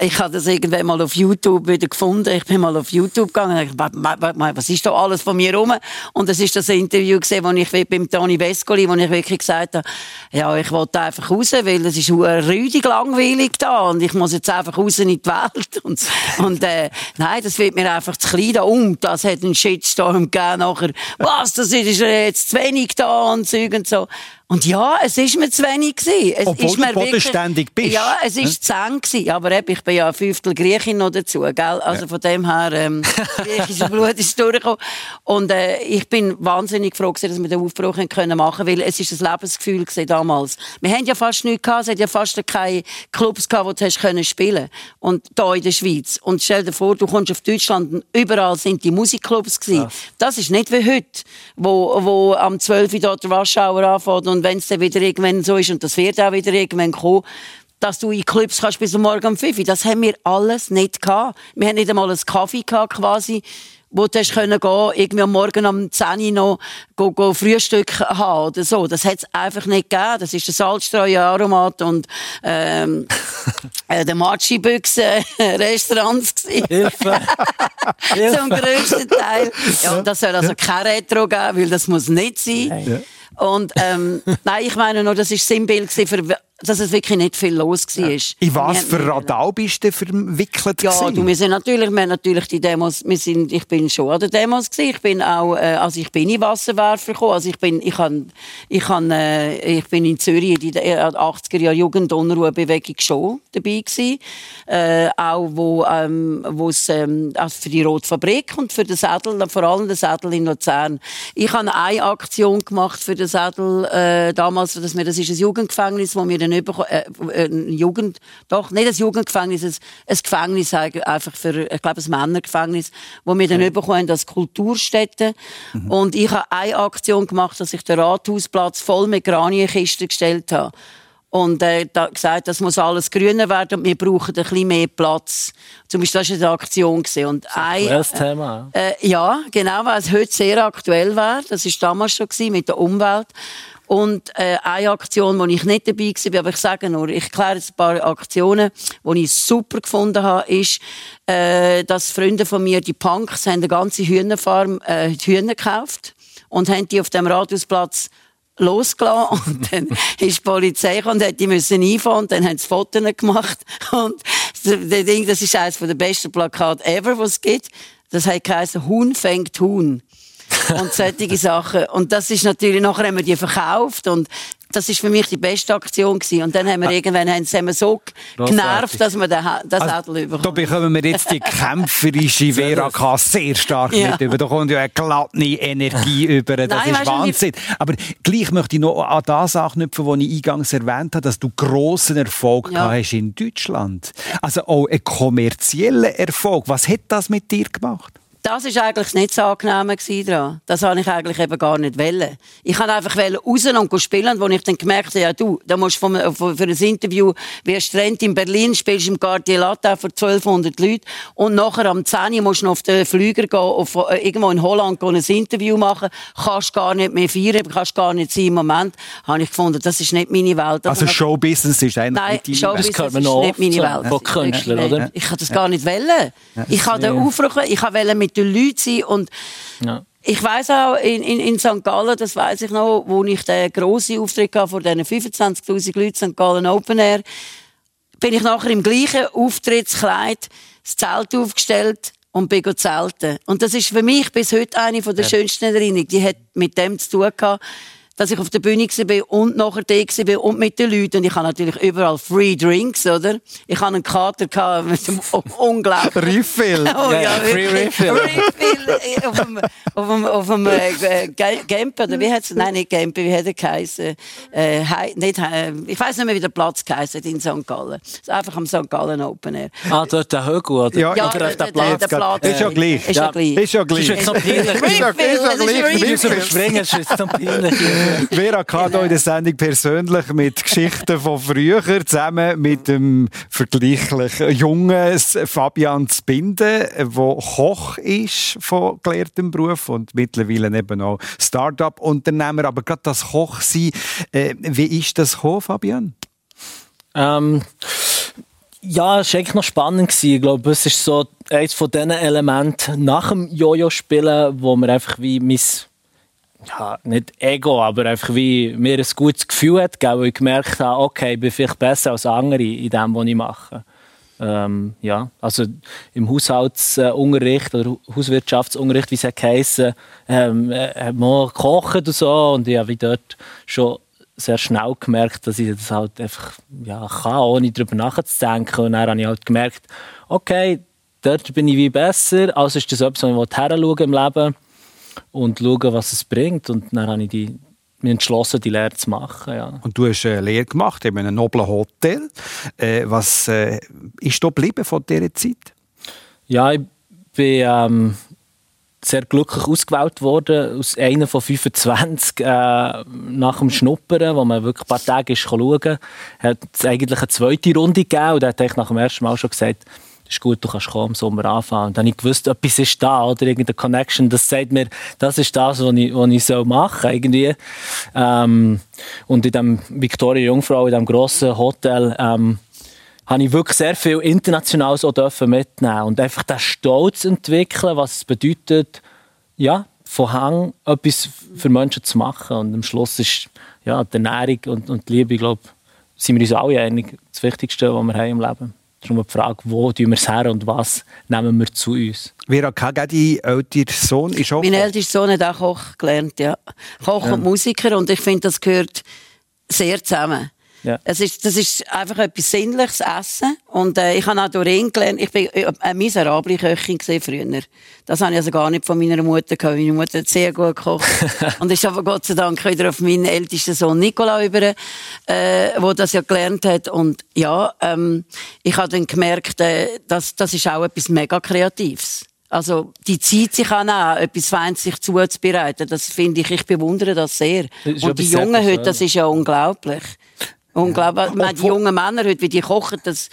Ich habe das irgendwann mal auf YouTube wieder gefunden. Ich bin mal auf YouTube gegangen und dachte, wa- wa- wa- was ist da alles von mir rum? Und das ist das Interview gesehen, wo ich beim Toni Vescoli, wo ich wirklich gesagt habe, ja, ich wollte einfach raus, weil es ist rüdig langweilig da und ich muss jetzt einfach raus in die Welt. Und, und äh, nein, das wird mir einfach zu klein da. Und das hat einen Shitstorm gegeben nachher. Was, das ist jetzt zu wenig da und Zeug und so. Und ja, es ist mir zu wenig gewesen. Es Obwohl ist du mir wirklich- bodenständig bist. Ja, es ist zu eng. Aber eben, ich bin ja ein Fünftel Griechin noch dazu, gell? Also von dem her, ähm, griechisches Blut ist durchgekommen. Und äh, ich bin wahnsinnig froh gewesen, dass wir den Aufbruch können machen, weil es ist ein Lebensgefühl gewesen damals. Wir haben ja fast nichts gehabt, es hat ja fast keine Clubs gehabt, wo du hast können spielen. Und da in der Schweiz. Und stell dir vor, du kommst auf Deutschland und überall sind die Musikclubs gewesen. Das ist nicht wie heute, wo, wo am 12 Uhr dort der Rush-Hour anfängt und wenn es dann wieder irgendwann so ist, und das wird auch wieder irgendwann kommen, dass du in Clubs kannst bis Morgen um 5 Uhr. Das haben wir alles nicht gehabt. Wir haben nicht einmal einen Kaffee gehabt, quasi, wo du hast können gehen, irgendwie am Morgen um 10 Uhr noch go, go Frühstück haben oder so. Das hat es einfach nicht gegeben. Das ist der Salzstreueraromat und ähm, äh, der Matschi-Büchse Restaurants gewesen. Hilfe! Zum grössten Teil. Ja, und das soll also kein Retro geben, weil das muss nicht sein. Und ähm, nein, ich meine nur, das war Sinnbild für dass es wirklich nicht viel los war. Ja. In was für Radau bist du verwickelt? Ja, du, wir sind natürlich, wir natürlich die Demos, wir sind, ich bin schon an den Demos gewesen. Ich bin auch, äh, also ich bin in Wasserwerfer gekommen. Also ich bin, ich han, ich han, äh, ich bin in Zürich in der 80er Jahre Jugendunruhebewegung schon dabei gewesen. Äh, auch wo, ähm, wo es, ähm, also für die Rote Fabrik und für den Sädel, vor allem den Sädel in Luzern. Ich habe eine Aktion gemacht für den Sädel äh, damals, dass wir, das ist ein Jugendgefängnis, wo wir über, äh, äh, Jugend, doch, nicht ein Jugendgefängnis, ein, ein Gefängnis einfach für, ich glaube, ein Männergefängnis, wo wir dann ja. bekommen als Kulturstätte. Mhm. Und ich habe eine Aktion gemacht, dass ich den Rathausplatz voll mit Granienkisten gestellt habe. Und äh, da gesagt, das muss alles grüner werden und wir brauchen ein bisschen mehr Platz. Zum Beispiel, das war eine Aktion. Gewesen. Und ein, das Thema. Äh, ja, genau, weil es heute sehr aktuell war. Das war damals schon gewesen, mit der Umwelt. Und äh, eine Aktion, wo ich nicht dabei war, aber ich sage nur, ich kläre jetzt ein paar Aktionen, die ich super gefunden habe, ist, äh, dass Freunde von mir, die Punks, haben eine ganze Hühnerfarm äh, Hühner gekauft und haben die auf dem Radiusplatz losgelassen. Und dann ist die Polizei und hat die müssen einfahren und dann haben sie Fotos gemacht. Und das ist eines der besten Plakate ever, was es gibt. Das geheißen Huhn fängt Huhn und solche Sachen. Und das ist natürlich, nachher haben wir die verkauft und das ist für mich die beste Aktion gewesen. Und dann haben wir ah. irgendwann haben wir so genervt, dass wir das also, überkommen. Da bekommen wir jetzt die kämpferische Vera K. sehr stark ja. mit über. Da kommt ja eine glatte Energie über. Das Nein, ist Wahnsinn. Aber gleich möchte ich noch an das anknüpfen, was ich eingangs erwähnt habe, dass du grossen Erfolg ja. hast in Deutschland. Also auch einen kommerziellen Erfolg. Was hat das mit dir gemacht? Das ist eigentlich nicht so angenehm daran. Das wollte ich eigentlich eben gar nicht wollen. Ich wollte einfach raus und spielen, wo ich dann gemerkt habe, ja du, da musst vom, für ein Interview, wie Strand in Berlin, spielst im Quartier Latte für 1200 Leute und nachher am 10 musst du noch auf den Flüger gehen, auf, äh, irgendwo in Holland gehen, ein Interview machen, kannst gar nicht mehr feiern, kannst gar nicht sein im Moment. Habe ich gefunden, das ist nicht meine Welt. Also Showbusiness ist eigentlich Nein, nicht Showbusiness ist nicht meine Welt. Von Künstlern, oder? Ich kann das gar nicht wollen. Ich habe den Aufruf, ich wollte mit den Leuten sein und ja. Ich weiß auch, in, in, in St. Gallen, das weiß ich noch, wo ich den grossen Auftritt hatte vor diesen 25.000 Leuten, St. Gallen Open Air, bin ich nachher im gleichen Auftrittskleid das Zelt aufgestellt und bin zelten. Und das ist für mich bis heute eine der ja. schönsten Erinnerungen. Die hat mit dem zu tun gehabt, dass ich auf der Bühne war und nachher da war und mit den Leuten. Und ich habe natürlich überall Free Drinks, oder? Ich hatte einen Kater mit einem unglaublichen... Refill. oh, ja, ja, Free Refill. Refill auf dem, auf dem, auf dem äh, Gempe, oder wie hat es... Nein, nicht Gempe, wie hat er geheißen? Äh, nicht, äh, ich weiß nicht mehr, wie der Platz geheißen in St. Gallen. Also einfach am St. Gallen Open Air. Ah, dort der Hügel, oder? Ja, ja der, der, Platz. Der, Platz. Ist ja gleich. Ist ja gleich. Ist ja gleich. Ist ja gleich. Ist ja gleich. Wir müssen überspringen, es ist so peinlich. Vera K. Genau. in der Sendung persönlich mit Geschichten von früher, zusammen mit dem vergleichlich jungen Fabian Zbinde, der Koch ist von gelehrtem Beruf und mittlerweile eben auch Start-up-Unternehmer. Aber gerade das Koch sein, äh, wie ist das gekommen, Fabian? Ähm, ja, es war eigentlich noch spannend. Ich glaube, es ist so eines von diesen Elementen nach dem Jojo-Spielen, wo man einfach wie mein ja, nicht Ego, aber einfach wie mir ein gutes Gefühl hat, weil ich gemerkt habe, okay, ich bin vielleicht besser als andere in dem, was ich mache. Ähm, ja, also im Haushaltsunterricht oder Hauswirtschaftsunterricht, wie es heisst, ähm, äh, hat man gekocht und so und ich habe dort schon sehr schnell gemerkt, dass ich das halt einfach ja, kann, ohne darüber nachzudenken. Und dann habe ich halt gemerkt, okay, dort bin ich wie besser, also ist das etwas, was ich im Leben und schauen, was es bringt. Und dann habe ich die, mich entschlossen, die Lehre zu machen. Ja. Und du hast eine Lehre gemacht in einem noblen Hotel. Äh, was äh, ist da geblieben von dieser Zeit? Ja, ich bin ähm, sehr glücklich ausgewählt worden, aus einer von 25 äh, nach dem Schnuppern, wo man wirklich ein paar Tage schauen konnte. hat es eigentlich eine zweite Runde gegeben und da hat ich nach dem ersten Mal schon gesagt, ist gut, du kannst kommen, im Sommer anfangen. Und dann habe ich gewusst, etwas ist da, oder irgendeine Connection, das sagt mir, das ist das, was ich, was ich soll irgendwie. Ähm, und in dem Victoria Jungfrau, in dem grossen Hotel, ähm, habe ich wirklich sehr viel Internationales auch mitnehmen und einfach den Stolz entwickeln, was es bedeutet, ja, von Hang, etwas für Menschen zu machen. Und am Schluss ist ja, die Ernährung und, und die Liebe, glaube, sind wir uns alle einig, das Wichtigste, was wir haben im Leben. Darum die Frage, wo tun wir es her und was nehmen wir zu uns? Vera Kage, dein älterer Sohn ist auch Mein ältester Sohn hat auch Koch gelernt, ja. Koch Ja. und Musiker und ich finde, das gehört sehr zusammen. Ja. Es ist, das ist einfach etwas Sinnliches, Essen. Und äh, ich habe auch durch ihn gelernt, ich bin äh, eine miserable Köchin früher. Das habe ich also gar nicht von meiner Mutter gehabt. Meine Mutter hat sehr gut gekocht. und ist aber Gott sei Dank wieder auf meinen ältesten Sohn Nicola über, äh, wo das ja gelernt hat. Und ja, ähm, ich habe dann gemerkt, äh, dass, das ist auch etwas mega Kreatives. Also, die Zeit sich auch nehmen, etwas Feines sich zuzubereiten, das finde ich, ich bewundere das sehr. Das Und die Jungen heute, das ist ja unglaublich. Unglaublich. Ich meine, die jungen Männer heute, wie die kochen, das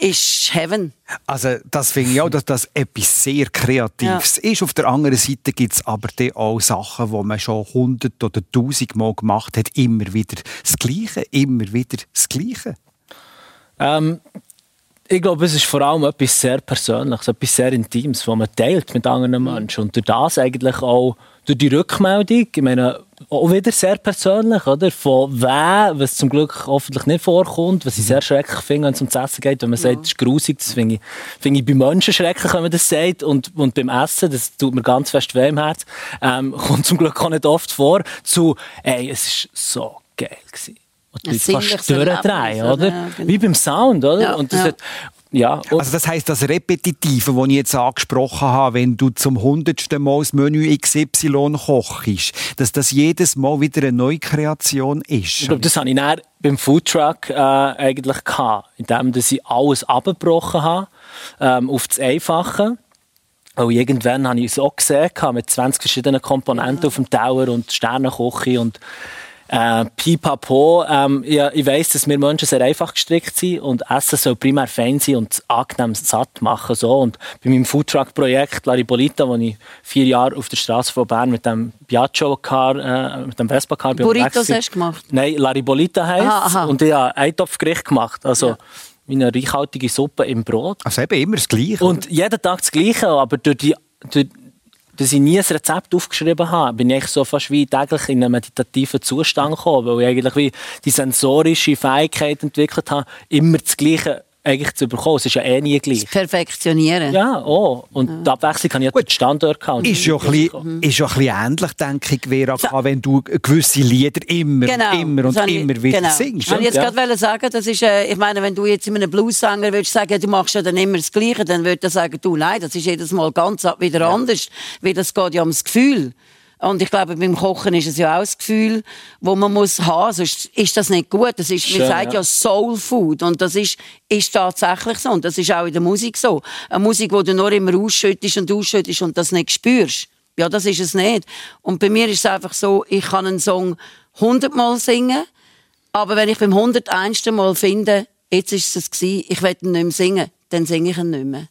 ist Heaven. Also das finde ich auch, dass das etwas sehr Kreatives ist. Auf der anderen Seite gibt es aber auch Sachen, die man schon hundert oder tausend Mal gemacht hat, immer wieder das Gleiche, immer wieder das Gleiche. Ähm, ich glaube, es ist vor allem etwas sehr Persönliches, etwas sehr Intimes, was man teilt mit anderen Menschen. Und durch das eigentlich auch, durch die Rückmeldung, ich meine, auch wieder sehr persönlich, oder? Von wem, was zum Glück hoffentlich nicht vorkommt, was ich sehr schrecklich finde, wenn es um das Essen geht, wenn man sagt, das ist grusig, das finde ich, finde ich bei Menschen schrecklich, wenn man das sagt. Und, und beim Essen, das tut mir ganz fest weh im Herz, ähm, kommt zum Glück auch nicht oft vor, zu, ey, es war so geil. Gewesen. Und Leute fast durchdrehen, oder? oder? Ja, genau. Wie beim Sound, oder? Ja, und das ja. Hat, ja, Also das heisst, das Repetitive, das ich jetzt angesprochen habe, wenn du zum hundertsten Mal das Menü XY kochst, dass das jedes Mal wieder eine neue Kreation ist. Ich glaube, das hatte ich dann beim Foodtruck äh, eigentlich gehabt, indem dass ich alles abgebrochen habe ähm, auf das Einfache. Weil irgendwann habe ich es auch gesehen, mit 20 verschiedenen Komponenten auf dem Tower und Sternenkoche und äh, Pipapo. Ähm, ich, ich weiss, dass wir Menschen sehr einfach gestrickt sind und Essen soll primär fein sein und angenehm satt machen. So. Und bei meinem Foodtruck-Projekt Laribolita, wo ich vier Jahre auf der Straße von Bern mit dem Piaggio-Car, äh, mit dem Vespa-Car bin Burritos hast du gemacht? Nein, Laribolita heisst. Und ich habe Eintopfgericht gemacht. Also meine reichhaltige Suppe im Brot. Also eben immer das Gleiche. Und jeden Tag das Gleiche, aber durch die, durch, dass ich nie ein Rezept aufgeschrieben habe, bin ich so fast wie täglich in einen meditativen Zustand gekommen, weil ich eigentlich wie die sensorische Fähigkeit entwickelt habe, immer das Gleiche eigentlich zu bekommen. Es ist ja eh nie gleich. Perfektionieren. Ja, oh. Und die Abwechslung habe ich ja den Standort gehabt. Ist ja, ein bisschen, ist ja ein bisschen ähnlich, denke ich, Vera, K., wenn du gewisse Lieder immer, Genau. und immer und Das ich- immer wieder genau. singst. Ich jetzt ja. gerade sagen, das ist, äh, ich meine, wenn du jetzt in einem Bluesanger würdest sagen, du machst ja dann immer das Gleiche, dann würde er sagen, du, nein, das ist jedes Mal ganz wieder anders, weil das geht ja ums Gefühl. Und ich glaube, beim Kochen ist es ja auch das Gefühl, wo man muss haben, sonst ist das nicht gut. Das ist, man Schön, sagt ja. ja Soul Food und das ist, ist tatsächlich so und das ist auch in der Musik so. Eine Musik, wo du nur immer ausschüttest und ausschüttest und das nicht spürst. Ja, das ist es nicht. Und bei mir ist es einfach so, ich kann einen Song hundertmal singen, aber wenn ich beim 101. Mal finde, jetzt ist es gewesen, ich will ihn nicht mehr singen, dann singe ich ihn nicht mehr.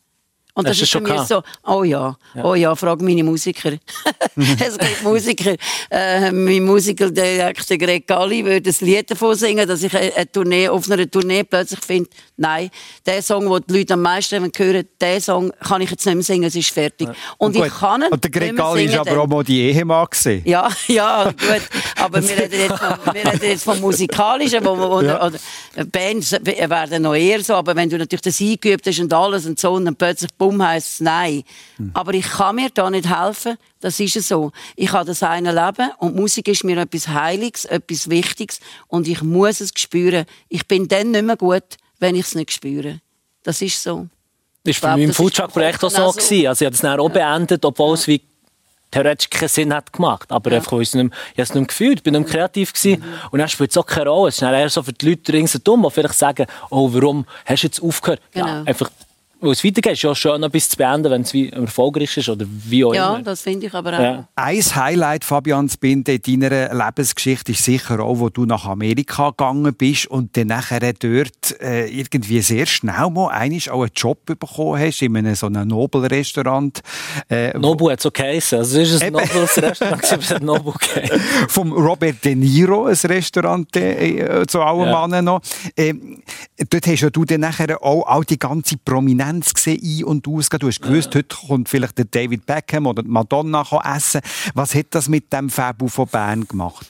Und das du ist schon gehabt? so, oh ja, oh ja, frag meine Musiker. es gibt Musiker, äh, mein der Greg Galli, würde ein Lied davon singen, dass ich eine, Tournee, auf einer Tournee plötzlich finde, nein, der Song, den die Leute am meisten hören, den Song kann ich jetzt nicht mehr singen, es ist fertig. Und, Gut. ich kann ihn Und der Greg Galli ist singen aber auch mal die Ehemann gewesen. Ja, ja, gut. Aber wir reden jetzt vom, wir reden jetzt vom Musikalischen, wo, wo, oder, oder Bands werden noch eher so, aber wenn du natürlich das eingeübt hast und alles und so und dann plötzlich bumm heisst es nein. Aber ich kann mir da nicht helfen, das ist es so. Ich habe das eine Leben und Musik ist mir etwas Heiliges, etwas Wichtiges und ich muss es spüren. Ich bin dann nicht mehr gut, wenn ich es nicht spüre. Das ist so. Das war bei meinem Foodtruck-Projekt auch so. Kochen auch so. Gewesen. Also ich habe das dann auch beendet, obwohl es wie theoretisch keinen Sinn hat gemacht. Aber einfach, weil ich es nicht mehr, ich habe es nicht mehr gefühlt, ich bin nicht mehr kreativ gewesen. Und dann spielt es auch keine Rolle. Es ist eher so für die Leute ringsherum, die vielleicht sagen, oh, warum hast du jetzt aufgehört? Ja, Genau. einfach, weil es weitergeht. Es ist ja schön, etwas zu beenden, wenn es wie erfolgreich ist oder wie auch Ja, immer. das finde ich aber auch. Ja. Ein Highlight, Fabian Spinde, in deiner Lebensgeschichte ist sicher auch, wo du nach Amerika gegangen bist und dann nachher dort äh, irgendwie sehr schnell mal einmal auch einen Job bekommen hast in einem so einem Nobelrestaurant. Äh, Nobu hat es okay geheißen. Also es ist ein. Nobels Restaurant, aber es hat Nobu gegeben. vom Robert De Niro, ein Restaurant äh, zu allen Ja. Mannen noch. Ähm, dort hast ja du dann nachher auch all die ganze Prominenz Events gesehen, ein- und ausgehen. Du hast gewusst, ja. heute kommt vielleicht der David Beckham oder Madonna essen. Was hat das mit dem Fabu von Bern gemacht?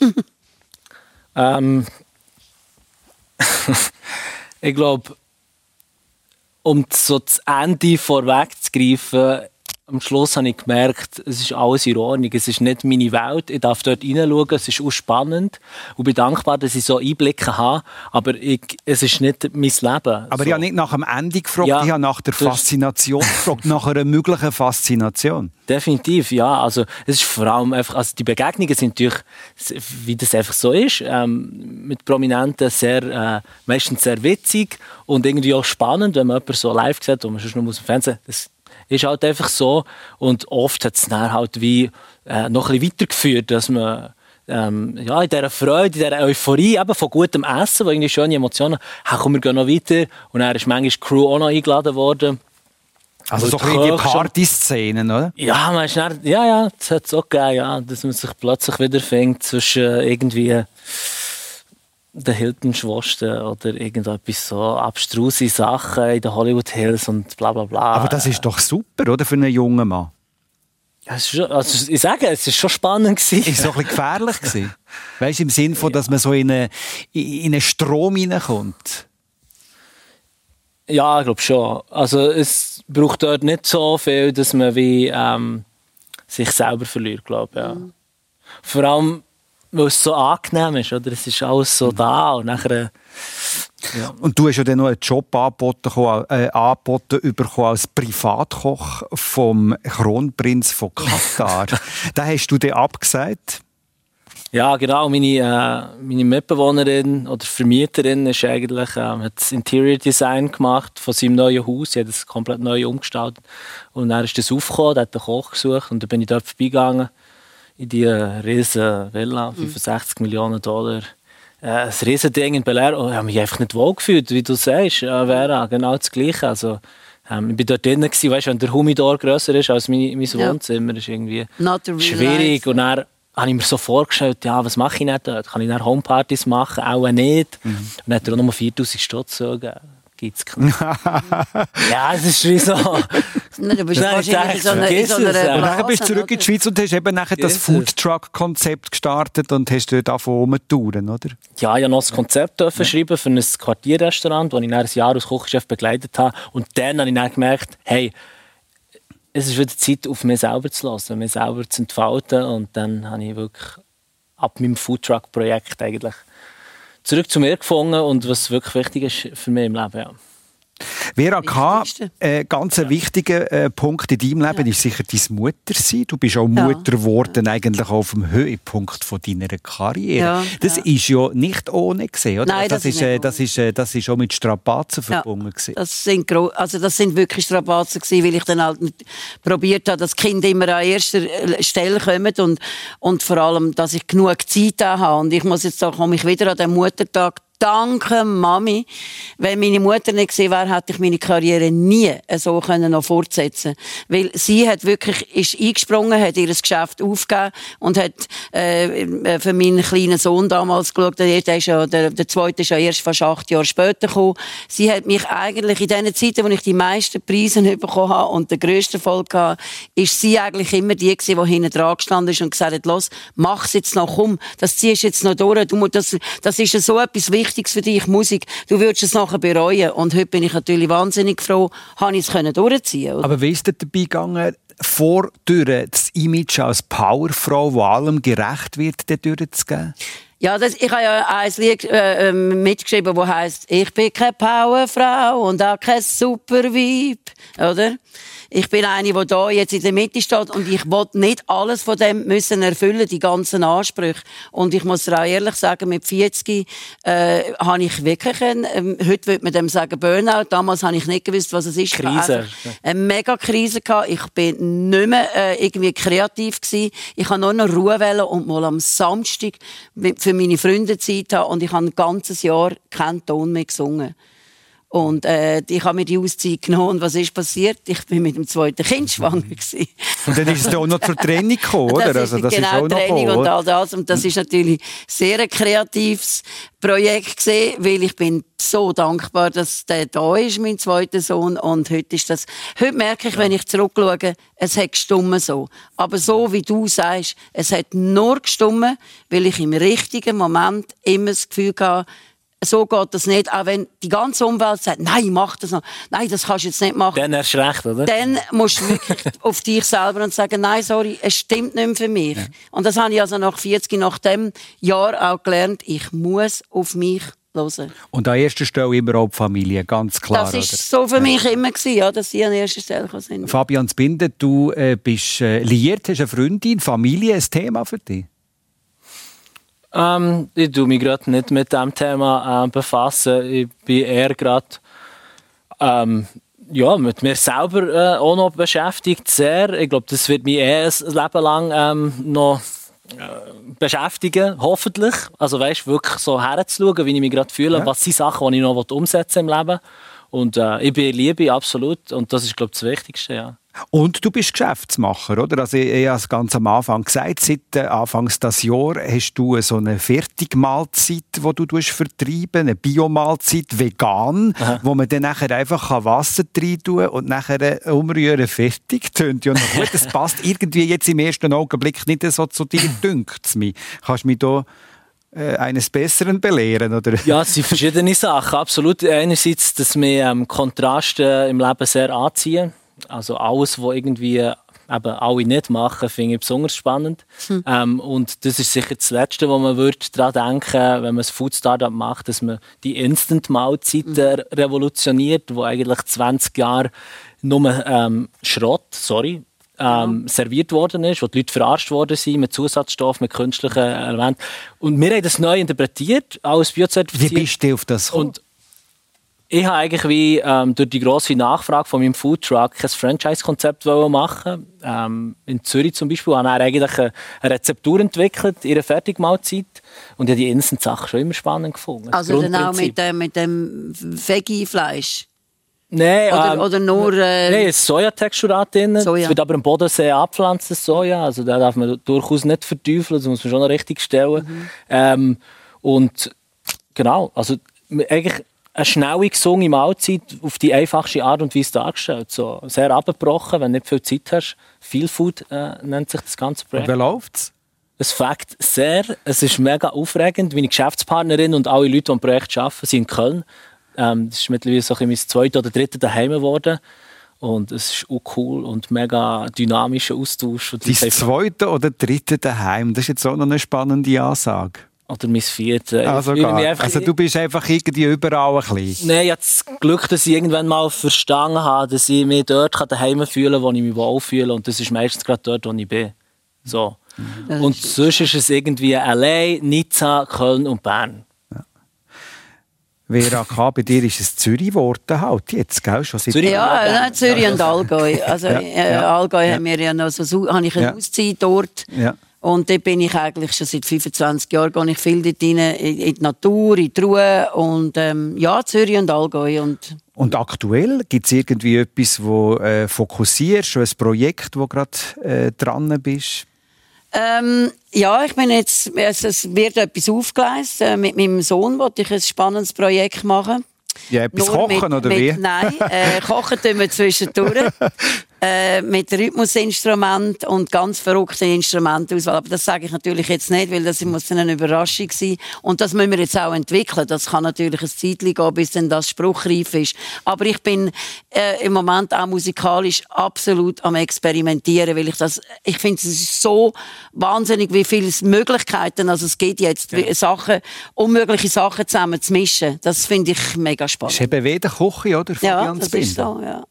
ähm, ich glaube, um so das Ende vorwegzugreifen, am Schluss habe ich gemerkt, es ist alles in Ordnung. Es ist nicht meine Welt. Ich darf dort hineinschauen. Es ist auch spannend. Und bin dankbar, dass ich so Einblicke habe. Aber ich, es ist nicht mein Leben. Aber so. ich habe nicht nach dem Ende gefragt. Ja, ich habe nach der Faszination gefragt. nach einer möglichen Faszination. Definitiv, ja. Also, es ist vor allem einfach, also die Begegnungen sind natürlich, wie das einfach so ist, ähm, mit Prominenten sehr, äh, meistens sehr witzig und irgendwie auch spannend, wenn man jemanden so live sieht, wo man schon nur aus dem Fernsehen, das ist halt einfach so. Und oft hat es dann halt wie äh, noch ein bisschen weitergeführt, dass man ähm, ja, in dieser Freude, in dieser Euphorie eben von gutem Essen, wo irgendwie schöne Emotionen, hey, komm, wir gehen noch weiter. Und dann ist manchmal die Crew auch noch eingeladen worden. Also so ein die Party-Szenen, oder? Ja, man ist dann, ja, ja, das hat es auch gegeben, ja, dass man sich plötzlich wiederfindet zwischen irgendwie der Hilton-Schwosten oder irgendetwas so abstruse Sachen in den Hollywood Hills und bla bla bla. Aber das ist doch super, oder, für einen jungen Mann? Ja, schon, also ich sage, es war schon spannend. Gewesen. Ist es auch ein bisschen gefährlich gewesen? Weißt du, im Sinne von, dass man so in einen, in einen Strom hineinkommt? Ja, ich glaube schon. Also es braucht dort nicht so viel, dass man wie ähm, sich selber verliert, glaube ich. Ja. Mhm. Vor allem weil es so angenehm ist, oder? Es ist alles so da und nachher... Ja. Und du hast ja dann noch einen Job angeboten, äh, angeboten bekommen als Privatkoch vom Kronprinz von Katar. da hast du dann abgesagt? Ja, genau. Meine, äh, meine Mitbewohnerin oder Vermieterin ist eigentlich, äh, hat das Interior Design gemacht von seinem neuen Haus. Sie hat es komplett neu umgestaltet. Und dann ist das aufgekommen, hat einen Koch gesucht und dann bin ich dort vorbeigegangen in die riesen Villa, 65 mhm. Millionen Dollar. Äh, ein riesen Ding in Bel Air. Oh, ich habe mich einfach nicht wohl gefühlt, wie du sagst, äh, Vera, genau das Gleiche. Also, ähm, ich war dort drinnen, gewesen, weißt, wenn der Humidor grösser ist als mein, mein ja. Wohnzimmer, ist irgendwie schwierig. Und dann habe ich mir so vorgestellt, ja, was mache ich nicht dort? Kann ich dann Homepartys machen? Auch nicht. Mhm. Und dann hat er auch noch 4000 Stutz gegeben gibt es Ja, es ist wie so. Nein, du bist Nein, wahrscheinlich so eine, in so einer Und dann bist du zurück in die Schweiz und hast eben nachher das Foodtruck-Konzept gestartet und hast dort davon touren, oder? Ja, ich habe noch das Konzept ja. schreiben für ein Quartierrestaurant, das ich ein Jahr als Kochchef begleitet habe. Und dann habe ich dann gemerkt, hey, es ist wieder Zeit, auf mich selber zu lassen, mich selber zu entfalten. Und dann habe ich wirklich ab meinem Foodtruck-Projekt eigentlich zurück zu mir gefunden und was wirklich wichtig ist für mich im Leben. Ja. Vera K., ein äh, ganz ja. wichtiger äh, Punkt in deinem Leben ja. ist sicher deine Mutter sein. Du bist auch ja. Mutter geworden, eigentlich auf dem Höhepunkt von deiner Karriere. das ist ja nicht ohne gesehen, oder? Nein, das, das ist, äh, das ist, äh, das ist auch mit Strapazen verbunden gewesen. Das sind also das sind wirklich Strapazen gewesen, weil ich dann halt probiert habe, dass Kinder immer an erster äh, Stelle kommen und und vor allem, dass ich genug Zeit habe. Und ich muss jetzt da komme ich wieder an den Muttertag danke Mami. Wenn meine Mutter nicht gewesen wäre, hätte ich meine Karriere nie so können noch fortsetzen Weil sie hat wirklich, ist eingesprungen, hat ihr Geschäft aufgegeben und hat äh, für meinen kleinen Sohn damals geschaut. Der, der, ist ja, der, der zweite ist ja erst fast acht Jahre später gekommen. Sie hat mich eigentlich in den Zeiten, wo ich die meisten Preise bekommen habe und den grössten Erfolg hatte, ist sie eigentlich immer die gewesen, die hinten dran gestanden ist und gesagt hat, los, mach's jetzt noch, komm, das ziehst jetzt noch durch. Du, das, das ist so etwas Wichtiges Wichtiges für dich, Musik. Du würdest es nachher bereuen. Und heute bin ich natürlich wahnsinnig froh, habe ich es durchziehen Aber wie ist es dabei gegangen, vor das Image als Powerfrau, wo allem gerecht wird, durchzugeben? Ja, das, ich habe ja ein Lied äh, ähm, mitgeschrieben, das heisst, ich bin keine Powerfrau und auch kein Superweib, oder? Ich bin eine, die da jetzt in der Mitte steht und ich will nicht alles von dem müssen erfüllen, die ganzen Ansprüche. Und ich muss dir auch ehrlich sagen, mit 40 äh, habe ich wirklich einen, ähm, heute würde man dem sagen Burnout, damals habe ich nicht gewusst, was es ist. Krise. Eine mega Krise gehabt. Ich bin nicht mehr äh, irgendwie kreativ gewesen. Ich habe nur noch Ruhe wählen und mal am Samstag für meine Freunde Zeit haben und ich habe ein ganzes Jahr keinen Ton mehr gesungen. Und äh, ich habe mir die Auszeit genommen. Und was ist passiert? Ich bin mit dem zweiten Kind schwanger. Gewesen. Und dann ist es auch noch zur Training gekommen, oder? Das ist also, das genau ist auch noch Training gekommen, und all das. Und das ist natürlich sehr ein kreatives Projekt gewesen, weil ich bin so dankbar, dass der da ist, mein zweiter Sohn. Und heute ist das, heute merke ich, wenn ich zurückschaue, es hat gestummen so. Aber so wie du sagst, es hat nur gestummen, weil ich im richtigen Moment immer das Gefühl hatte, so geht das nicht. Auch wenn die ganze Umwelt sagt, nein, mach das noch. Nein, das kannst du jetzt nicht machen Dann erst recht, oder? dann musst du wirklich auf dich selber und sagen, nein, sorry, es stimmt nicht mehr für mich. Und das habe ich also nach 40, nach dem Jahr auch gelernt. Ich muss auf mich hören. Und an erster Stelle immer auch die Familie, ganz klar. Das oder? ist so für mich immer gewesen, ja, dass sie an erster Stelle sind. Fabian Zbinden, du äh, bist äh, liiert, hast eine Freundin, Familie, ein Thema für dich? Ähm, ich tue mich gerade nicht mit diesem Thema äh, befassen. Ich bin eher gerade ähm, ja, mit mir selber äh, auch noch beschäftigt. Sehr. Ich glaube, das wird mich eh ein Leben lang ähm, noch äh, beschäftigen, hoffentlich. Also weißt, wirklich so herzuschauen, wie ich mich gerade fühle, Ja. was sind Sachen, die ich noch umsetzen will im Leben. Und äh, ich bin Liebe, absolut. Und das ist, glaube ich, das Wichtigste, ja. Und du bist Geschäftsmacher, oder? Also ich, ich habe es ganz am Anfang gesagt, seit äh, Anfangs des Jahres hast du so eine Fertigmahlzeit, die du vertreiben, eine Biomahlzeit, vegan, wo man dann nachher einfach kann Wasser rein tun und nachher äh, umrühren, fertig. Tönt ja noch gut. Das passt irgendwie jetzt im ersten Augenblick nicht so zu dir, dünkt es mich. Kannst du mich da äh, eines Besseren belehren, oder? Ja, es sind verschiedene Sachen. Absolut. Einerseits, dass wir ähm, Kontraste im Leben sehr anziehen. Also alles, was irgendwie eben alle nicht machen, finde ich besonders spannend. Ähm, und das ist sicher das Letzte, wo man würde daran denken wenn man ein Food Startup macht, dass man die Instant-Mahlzeiten revolutioniert, wo eigentlich 20 Jahre nur ähm, Schrott, sorry, ähm, serviert worden ist, wo die Leute verarscht worden sind mit Zusatzstoffen, mit künstlichen Elementen. Und wir haben das neu interpretiert, Wie biozertifiziert. bist du auf das gekommen? Und ich habe eigentlich wie ähm, durch die grosse Nachfrage von meinem Foodtruck ein Franchise-Konzept machen. Ähm, in Zürich zum Beispiel habe ich eigentlich eine, eine Rezeptur entwickelt, ihre Fertigmahlzeit. Und ich habe die Instant-Sachen schon immer spannend gefunden. Also dann auch mit, dem- mit dem Veggie-Fleisch. Nein, Oder, ähm, oder nur... Äh, Nein, es ist Sojatexturat drin. Soja. Es wird aber im Bodensee abgepflanzt, das Soja. Also da darf man durchaus nicht verteufeln, das muss man schon richtig stellen. Mhm. Ähm, und genau, also eigentlich eine schnelle, gesunde Mahlzeit auf die einfachste Art und Weise dargestellt. So, sehr abgebrochen, wenn du nicht viel Zeit hast. Viel Food äh, nennt sich das ganze Und Projekt. wie läuft's? Es fängt sehr, es ist mega aufregend. Meine Geschäftspartnerin und alle Leute, die am Projekt arbeiten, sind in Köln. Ähm, das ist mittlerweile so mein zweites oder drittes daheim geworden. Und es ist auch cool und mega dynamischer Austausch. Und Dein zweite oder dritte daheim? Das ist jetzt auch noch eine spannende Ansage. Oder mein viertes. Also, fühle einfach- also du bist einfach irgendwie überall ein bisschen. Nein, ich habe das Glück, dass ich irgendwann mal verstanden habe, dass ich mich dort daheim fühlen kann, wo ich mich wohlfühle. Und das ist meistens gerade dort, wo ich bin. So. das Und ist- sonst ist es irgendwie allein, Nizza, Köln und Bern. Vera K., bei dir ist es Zürich geworden halt jetzt, gell? Schon seit Zürich? Ja, nein, Zürich und Allgäu. Also Ja, äh, ja, Allgäu ja. haben wir ja noch so, so habe ich eine Ja. Auszeit dort. Ja. Und dort bin ich eigentlich schon seit 25 Jahren gehe ich viel dort rein, in, die Natur, in die Ruhe und ähm, ja, Zürich und Allgäu und Und aktuell gibt es irgendwie etwas, wo äh, fokussierst, ein Projekt, wo gerade äh, dran bist? Ähm, ja, ich bin jetzt, es, es wird etwas aufgeleistet. Äh, mit meinem Sohn wollte ich ein spannendes Projekt machen. Ja, etwas Nur kochen mit, oder mit, wie? Nein, äh, kochen tun wir zwischendurch. äh, mit Rhythmusinstrument und ganz verrückten Instrumentauswahl. Aber das sage ich natürlich jetzt nicht, weil das muss eine Überraschung sein. Und das müssen wir jetzt auch entwickeln. Das kann natürlich ein Zeitchen gehen, bis dann das spruchreif ist. Aber ich bin äh, im Moment auch musikalisch absolut am experimentieren, weil ich das, ich finde, es ist so wahnsinnig, wie viele Möglichkeiten also es gibt jetzt, wie Sachen, unmögliche Sachen zusammen zu mischen. Das finde ich mega Das spannend. ist eben weder Küche, oder? Ja, Fabian das Zbinden? ist so, ja.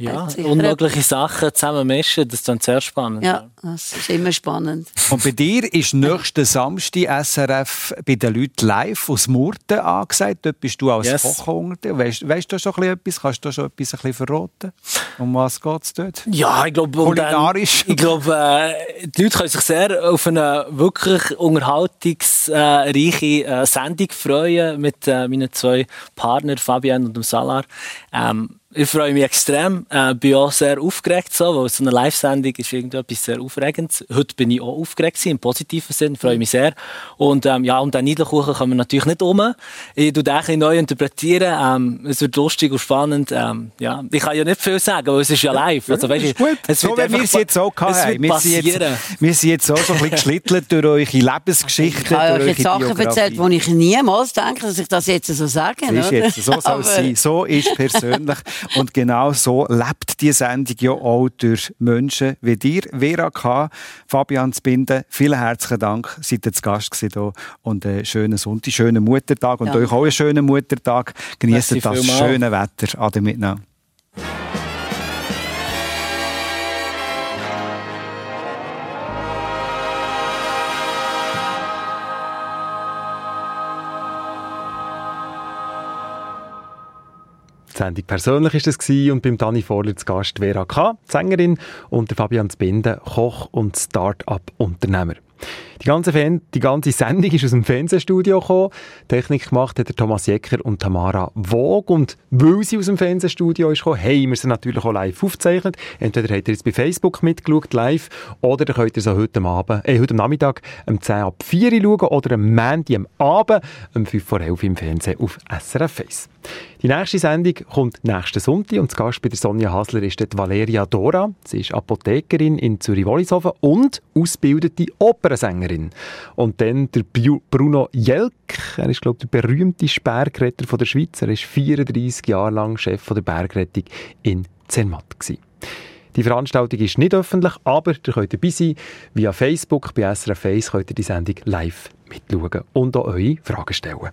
Ja, unmögliche Sachen zusammen mischen, das ist dann sehr spannend. Ja, das ist immer spannend. Und bei dir ist nächsten Samstag SRF bei den Leuten live aus Murten angesagt. Dort bist du als yes. Koch unter. Weißt, weißt du schon etwas? Kannst du schon etwas ein bisschen verraten? Um was geht es dort? Ja, ich glaube, Kulinarisch? ich glaube, äh, die Leute können sich sehr auf eine wirklich unterhaltungsreiche äh, Sendung freuen mit äh, meinen zwei Partnern, Fabian und dem Salar. Ähm, ich freue mich extrem. Äh, bin auch sehr aufgeregt, so, weil so eine Live-Sendung ist irgendetwas sehr Aufregendes. Heute bin ich auch aufgeregt, im positiven Sinn, freue mich sehr. Und ähm, ja, um den Niederkuchen kommen wir natürlich nicht um. Ich tue den neu interpretieren. Ähm, es wird lustig und spannend. Ähm, ja. Ich kann ja nicht viel sagen, weil es ist ja live. Also, weißt, gut. Es so wie wir es jetzt auch hatten. Wir sind jetzt, wir sind jetzt auch so ein bisschen geschlittelt durch eure Lebensgeschichte. Ich habe euch jetzt Sachen erzählt, wo ich niemals denke, dass ich das jetzt so sage. Ist jetzt, so soll es sein. So ist persönlich. Und genau so lebt die Sendung ja auch durch Menschen wie dir, Vera K., Fabian Zbinden. Vielen herzlichen Dank, seid ihr zu Gast hier und einen schönen Sonntag, schönen Muttertag und ja. euch auch einen schönen Muttertag. Genießt das schöne Wetter. Ade miteinander. Die Sendung persönlich ist es und beim Dani Vorler Gast Vera K., Sängerin, und der Fabian Zbinden, Koch und Start-up-Unternehmer. Die ganze, Fan die ganze Sendung ist aus dem Fernsehstudio gekommen. Technik gemacht hat der Thomas Jecker und Tamara Wog. Und weil sie aus dem Fernsehstudio ist gekommen, haben wir sie natürlich auch live aufgezeichnet. Entweder habt ihr jetzt bei Facebook mitgeschaut, live, oder dann könnt ihr sie heute, Abend, äh, heute Nachmittag um 10 ab 4 Uhr schauen oder am Montag am Abend um 5 vor 11 im Fernsehen auf SRF 1. Die nächste Sendung kommt nächsten Sonntag und zu Gast bei der Sonja Hasler ist dort Valeria Dora. Sie ist Apothekerin in Zürich-Wollishofen und ausgebildete Opernsängerin. Und dann der Bruno Jelk, er ist glaube ich der berühmteste Bergretter der Schweiz. Er ist 34 Jahre lang Chef der Bergrettung in Zermatt gewesen. Die Veranstaltung ist nicht öffentlich, aber ihr könnt dabei sein. Via Facebook, bei SRF 1 könnt ihr die Sendung live mitschauen und auch eure Fragen stellen.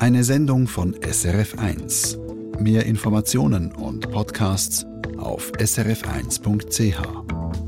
Eine Sendung von SRF1. Mehr Informationen und Podcasts auf srf1.ch.